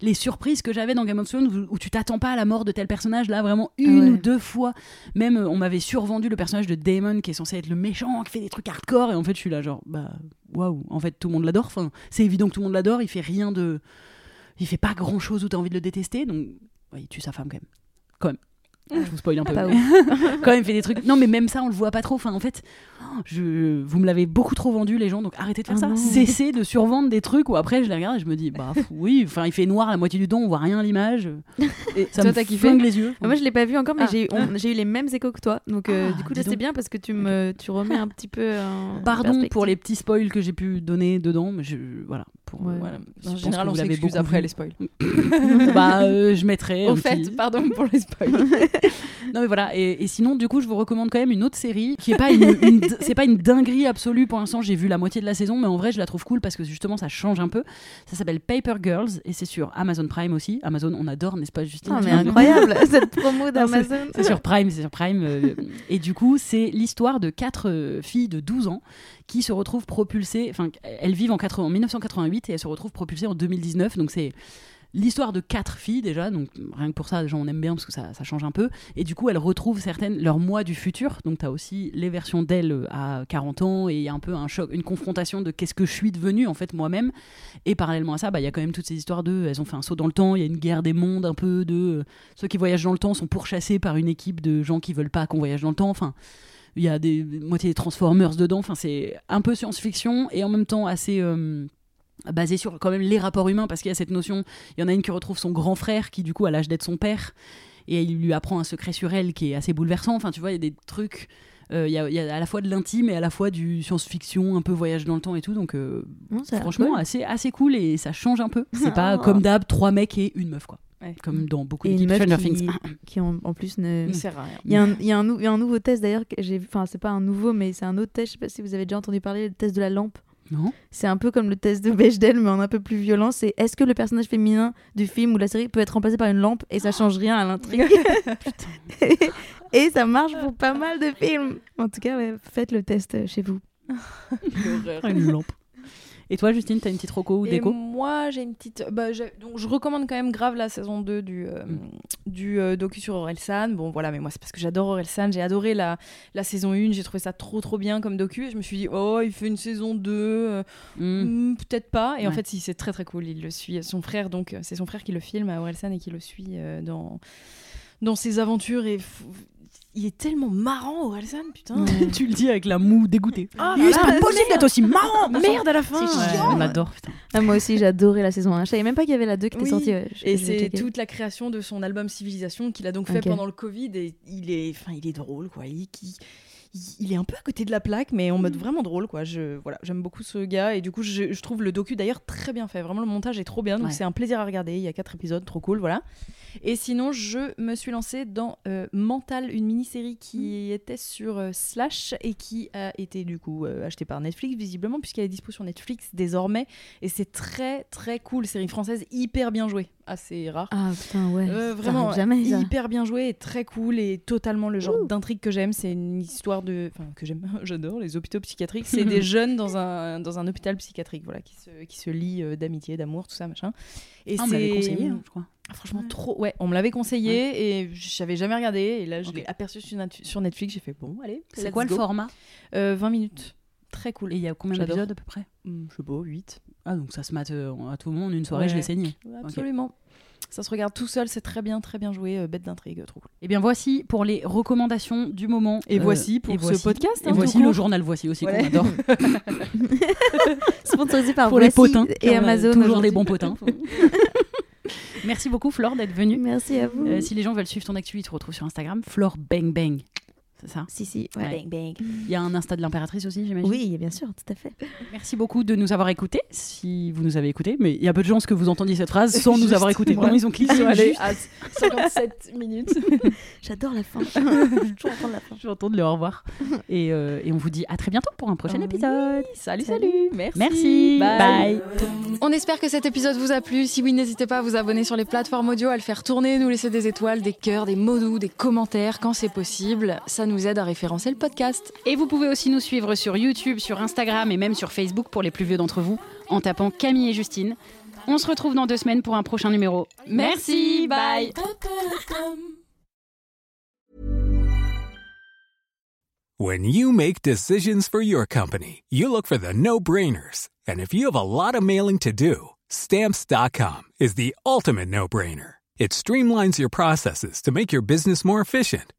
les surprises que j'avais dans Game of Thrones où, où tu t'attends pas à la mort de tel personnage. Là, vraiment, une ouais. ou deux fois. Même, euh, on m'avait survendu le personnage de Damon qui est censé être le méchant, qui fait des trucs hardcore. Et en fait, je suis là, genre, bah, waouh, en fait, tout le monde l'adore. Enfin, c'est évident que tout le monde l'adore. Il fait rien de. Il fait pas grand chose où t'as envie de le détester. Donc, ouais, il tue sa femme quand même. Quand même. Je vous spoil un peu. Pas *laughs* quand même, il fait des trucs. Non, mais même ça, on le voit pas trop. Enfin, en fait, je... vous me l'avez beaucoup trop vendu, les gens. Donc arrêtez de faire Ah ça. non. Cessez de survendre des trucs où après, je les regarde et je me dis, bah *laughs* oui, enfin, il fait noir la moitié du temps, on voit rien à l'image. Et Ça toi, me t'as kiffé les yeux. Ah, Moi, je l'ai pas vu encore, mais Ah. j'ai on- j'ai eu les mêmes échos que toi. Donc, euh, Ah, du coup, là, c'est bien parce que tu, me, tu remets un petit peu. en Pardon pour les petits spoils que j'ai pu donner dedans, mais je, voilà. Pour, Ouais. voilà. Je En pense général, que on vous après vu. les spoils. *coughs* bah, euh, je mettrai. Au fait, petit- pardon pour les spoils. *laughs* *laughs* Non mais voilà et, et sinon du coup je vous recommande quand même une autre série qui est pas une, une- c'est pas une dinguerie absolue pour l'instant j'ai vu la moitié de la saison mais en vrai je la trouve cool parce que justement ça change un peu ça s'appelle Paper Girls et c'est sur Amazon Prime aussi Amazon on adore n'est-ce pas Justine? Tu mais incroyable, *laughs* cette promo d'Amazon. c'est sur Prime, c'est sur Prime. euh, et du coup, c'est l'histoire de quatre euh, filles de 12 ans qui se retrouvent propulsées. Enfin, elles vivent en, 80 en 1988 et elles se retrouvent propulsées en 2019. Donc, c'est l'histoire de quatre filles déjà. Donc, rien que pour ça, déjà, on aime bien parce que ça, ça change un peu. Et du coup, elles retrouvent certaines leur moi du futur. Donc, tu as aussi les versions d'elles euh, à 40 ans et un peu un choc, une confrontation de qu'est-ce que je suis devenue en fait moi-même. Et parallèlement à ça, bah, il y a quand même toutes ces histoires de. Elles ont fait un saut dans le temps, il y a une guerre des mondes un peu de. euh, ceux qui voyagent dans le temps sont pourchassés par une équipe de gens qui veulent pas qu'on voyage dans le temps. Enfin, il y a des des- moitié des Transformers dedans. Enfin, c'est un peu science-fiction et en même temps assez euh, basé sur quand même les rapports humains parce qu'il y a cette notion. Il y en a une qui retrouve son grand frère qui du coup a l'âge d'être son père et il lui apprend un secret sur elle qui est assez bouleversant. Enfin, tu vois, il y a des trucs. euh, Il y, a, il y a à la fois de l'intime et à la fois du science-fiction, un peu voyage dans le temps et tout. Donc, euh, Non, franchement, cool. assez, assez cool et ça change un peu. C'est pas Ah. comme d'hab, trois mecs et une meuf, quoi. Ouais. Comme dans beaucoup Et Stranger qui, Things. *coughs* qui en, en plus ne. Ça sert à rien. Il y, a un, il, y y a un nouveau test d'ailleurs enfin c'est pas un nouveau mais c'est un autre test je sais pas si vous avez déjà entendu parler le test de la lampe Non. C'est un peu comme le test de Bechdel mais en un peu plus violent. C'est est-ce que le personnage féminin du film ou de la série peut être remplacé par une lampe et ça change rien à l'intrigue *laughs* et, *laughs* et ça marche pour pas mal de films. En tout cas ouais, faites le test chez vous. *laughs* L'horreur. Une lampe. Et toi, Justine, t'as une petite roco ou déco moi, j'ai une petite. Bah, donc, je recommande quand même grave la saison 2 du, euh, Mm. du euh, docu sur Orelsan. Bon, voilà, mais moi, c'est parce que j'adore Orelsan. J'ai adoré la, la saison 1. J'ai trouvé ça trop, trop bien comme docu. Et je me suis dit, oh, il fait une saison 2. euh, Hmm. hmm, Peut-être pas. Et en fait, si, c'est très, très cool. Il le suit. Son frère, donc, c'est son frère qui le filme à Orelsan et qui le suit dans, dans ses aventures. Et il est tellement marrant, Orelsan, putain. *laughs* tu le dis avec la moue dégoûtée. Ah, Il est là pas possible merde. d'être aussi marrant Merde à la fin. C'est Ouais, chiant. on adore, putain. Ah, moi aussi, j'ai adoré la saison 1. Je savais même pas qu'il y avait la 2 qui était Oui. sortie. ouais. Et c'est toute la création de son album Civilisation qu'il a donc fait pendant le Covid et il est, enfin, il est drôle quoi. Il, il est un peu à côté de la plaque, mais en mode vraiment drôle quoi. Je, voilà, j'aime beaucoup ce gars et du coup je, je trouve le docu d'ailleurs très bien fait. Vraiment le montage est trop bien, donc Ouais. c'est un plaisir à regarder. Il y a quatre épisodes, trop cool, voilà. Et sinon je me suis lancée dans euh, Mental, une mini-série qui était sur euh, Slash et qui a été du coup euh, achetée par Netflix visiblement puisqu'elle est dispo sur Netflix désormais et c'est très très cool, série française hyper bien jouée, assez rare. Ah putain, ouais. Euh, vraiment jamais ça. hyper bien joué et très cool et totalement le genre d'intrigue que j'aime. C'est une histoire de enfin que j'aime *laughs* j'adore les hôpitaux psychiatriques. C'est des *laughs* jeunes dans un dans un hôpital psychiatrique voilà qui se qui se lient euh, d'amitié d'amour tout ça machin. Et Ah, on me l'avait conseillé, hein, je crois. franchement trop ouais on me l'avait conseillé et j'avais jamais regardé et là je l'ai aperçu sur, Netflix j'ai fait bon allez C'est quoi le format? Euh, 20 minutes très cool Et il y a combien d'épisodes à peu près? Hum, je sais pas 8 Ah, donc ça se mate euh, à tout le monde. Une soirée, je l'ai saigné. absolument ça se regarde tout seul c'est très bien très bien joué euh, bête d'intrigue trop cool Et bien voici pour les recommandations du moment. Et Euh, voici pour et ce voici- podcast, Et hein, voici tout le journal Voici aussi Ouais. qu'on adore. *laughs* *laughs* Sponsorisé par pour les Voici potins. et a Amazon. Toujours des bons potins. *laughs* Merci beaucoup Flore d'être venue. Merci à vous. Euh, si les gens veulent suivre ton actu, ils te retrouvent sur Instagram. Flore Bang Bang. C'est ça? Si, si. ouais. Ouais. bang Il y a un Insta de l'impératrice aussi, j'imagine? Oui, bien sûr, tout à fait. *laughs* Merci beaucoup de nous avoir écoutés, si vous nous avez écoutés. Mais il y a peu de chances que vous entendiez cette phrase sans nous *laughs* avoir écoutés. Vraiment, ils ont cliqué. Ils sont allés juste. à 57 *laughs* minutes. J'adore la fin. Je veux toujours entendre la fin. Je vais entendre le au revoir. Et, euh, et on vous dit à très bientôt pour un prochain épisode. Salut, Salut. salut. Merci. Merci. Bye. On espère que cet épisode vous a plu. Si oui, n'hésitez pas à vous abonner sur les plateformes audio, à le faire tourner, nous laisser des étoiles, des cœurs, des mots doux, des commentaires quand c'est possible. Ça nous aide à référencer le podcast. Et vous pouvez aussi nous suivre sur YouTube, sur Instagram et même sur Facebook pour les plus vieux d'entre vous en tapant Camille et Justine. On se retrouve dans deux semaines pour un prochain numéro. Merci, bye. When you make decisions for your company, you look for the no brainers. And if you have a lot of mailing to do, stamps.com is the ultimate no brainer. It streamlines your processes to make your business more efficient,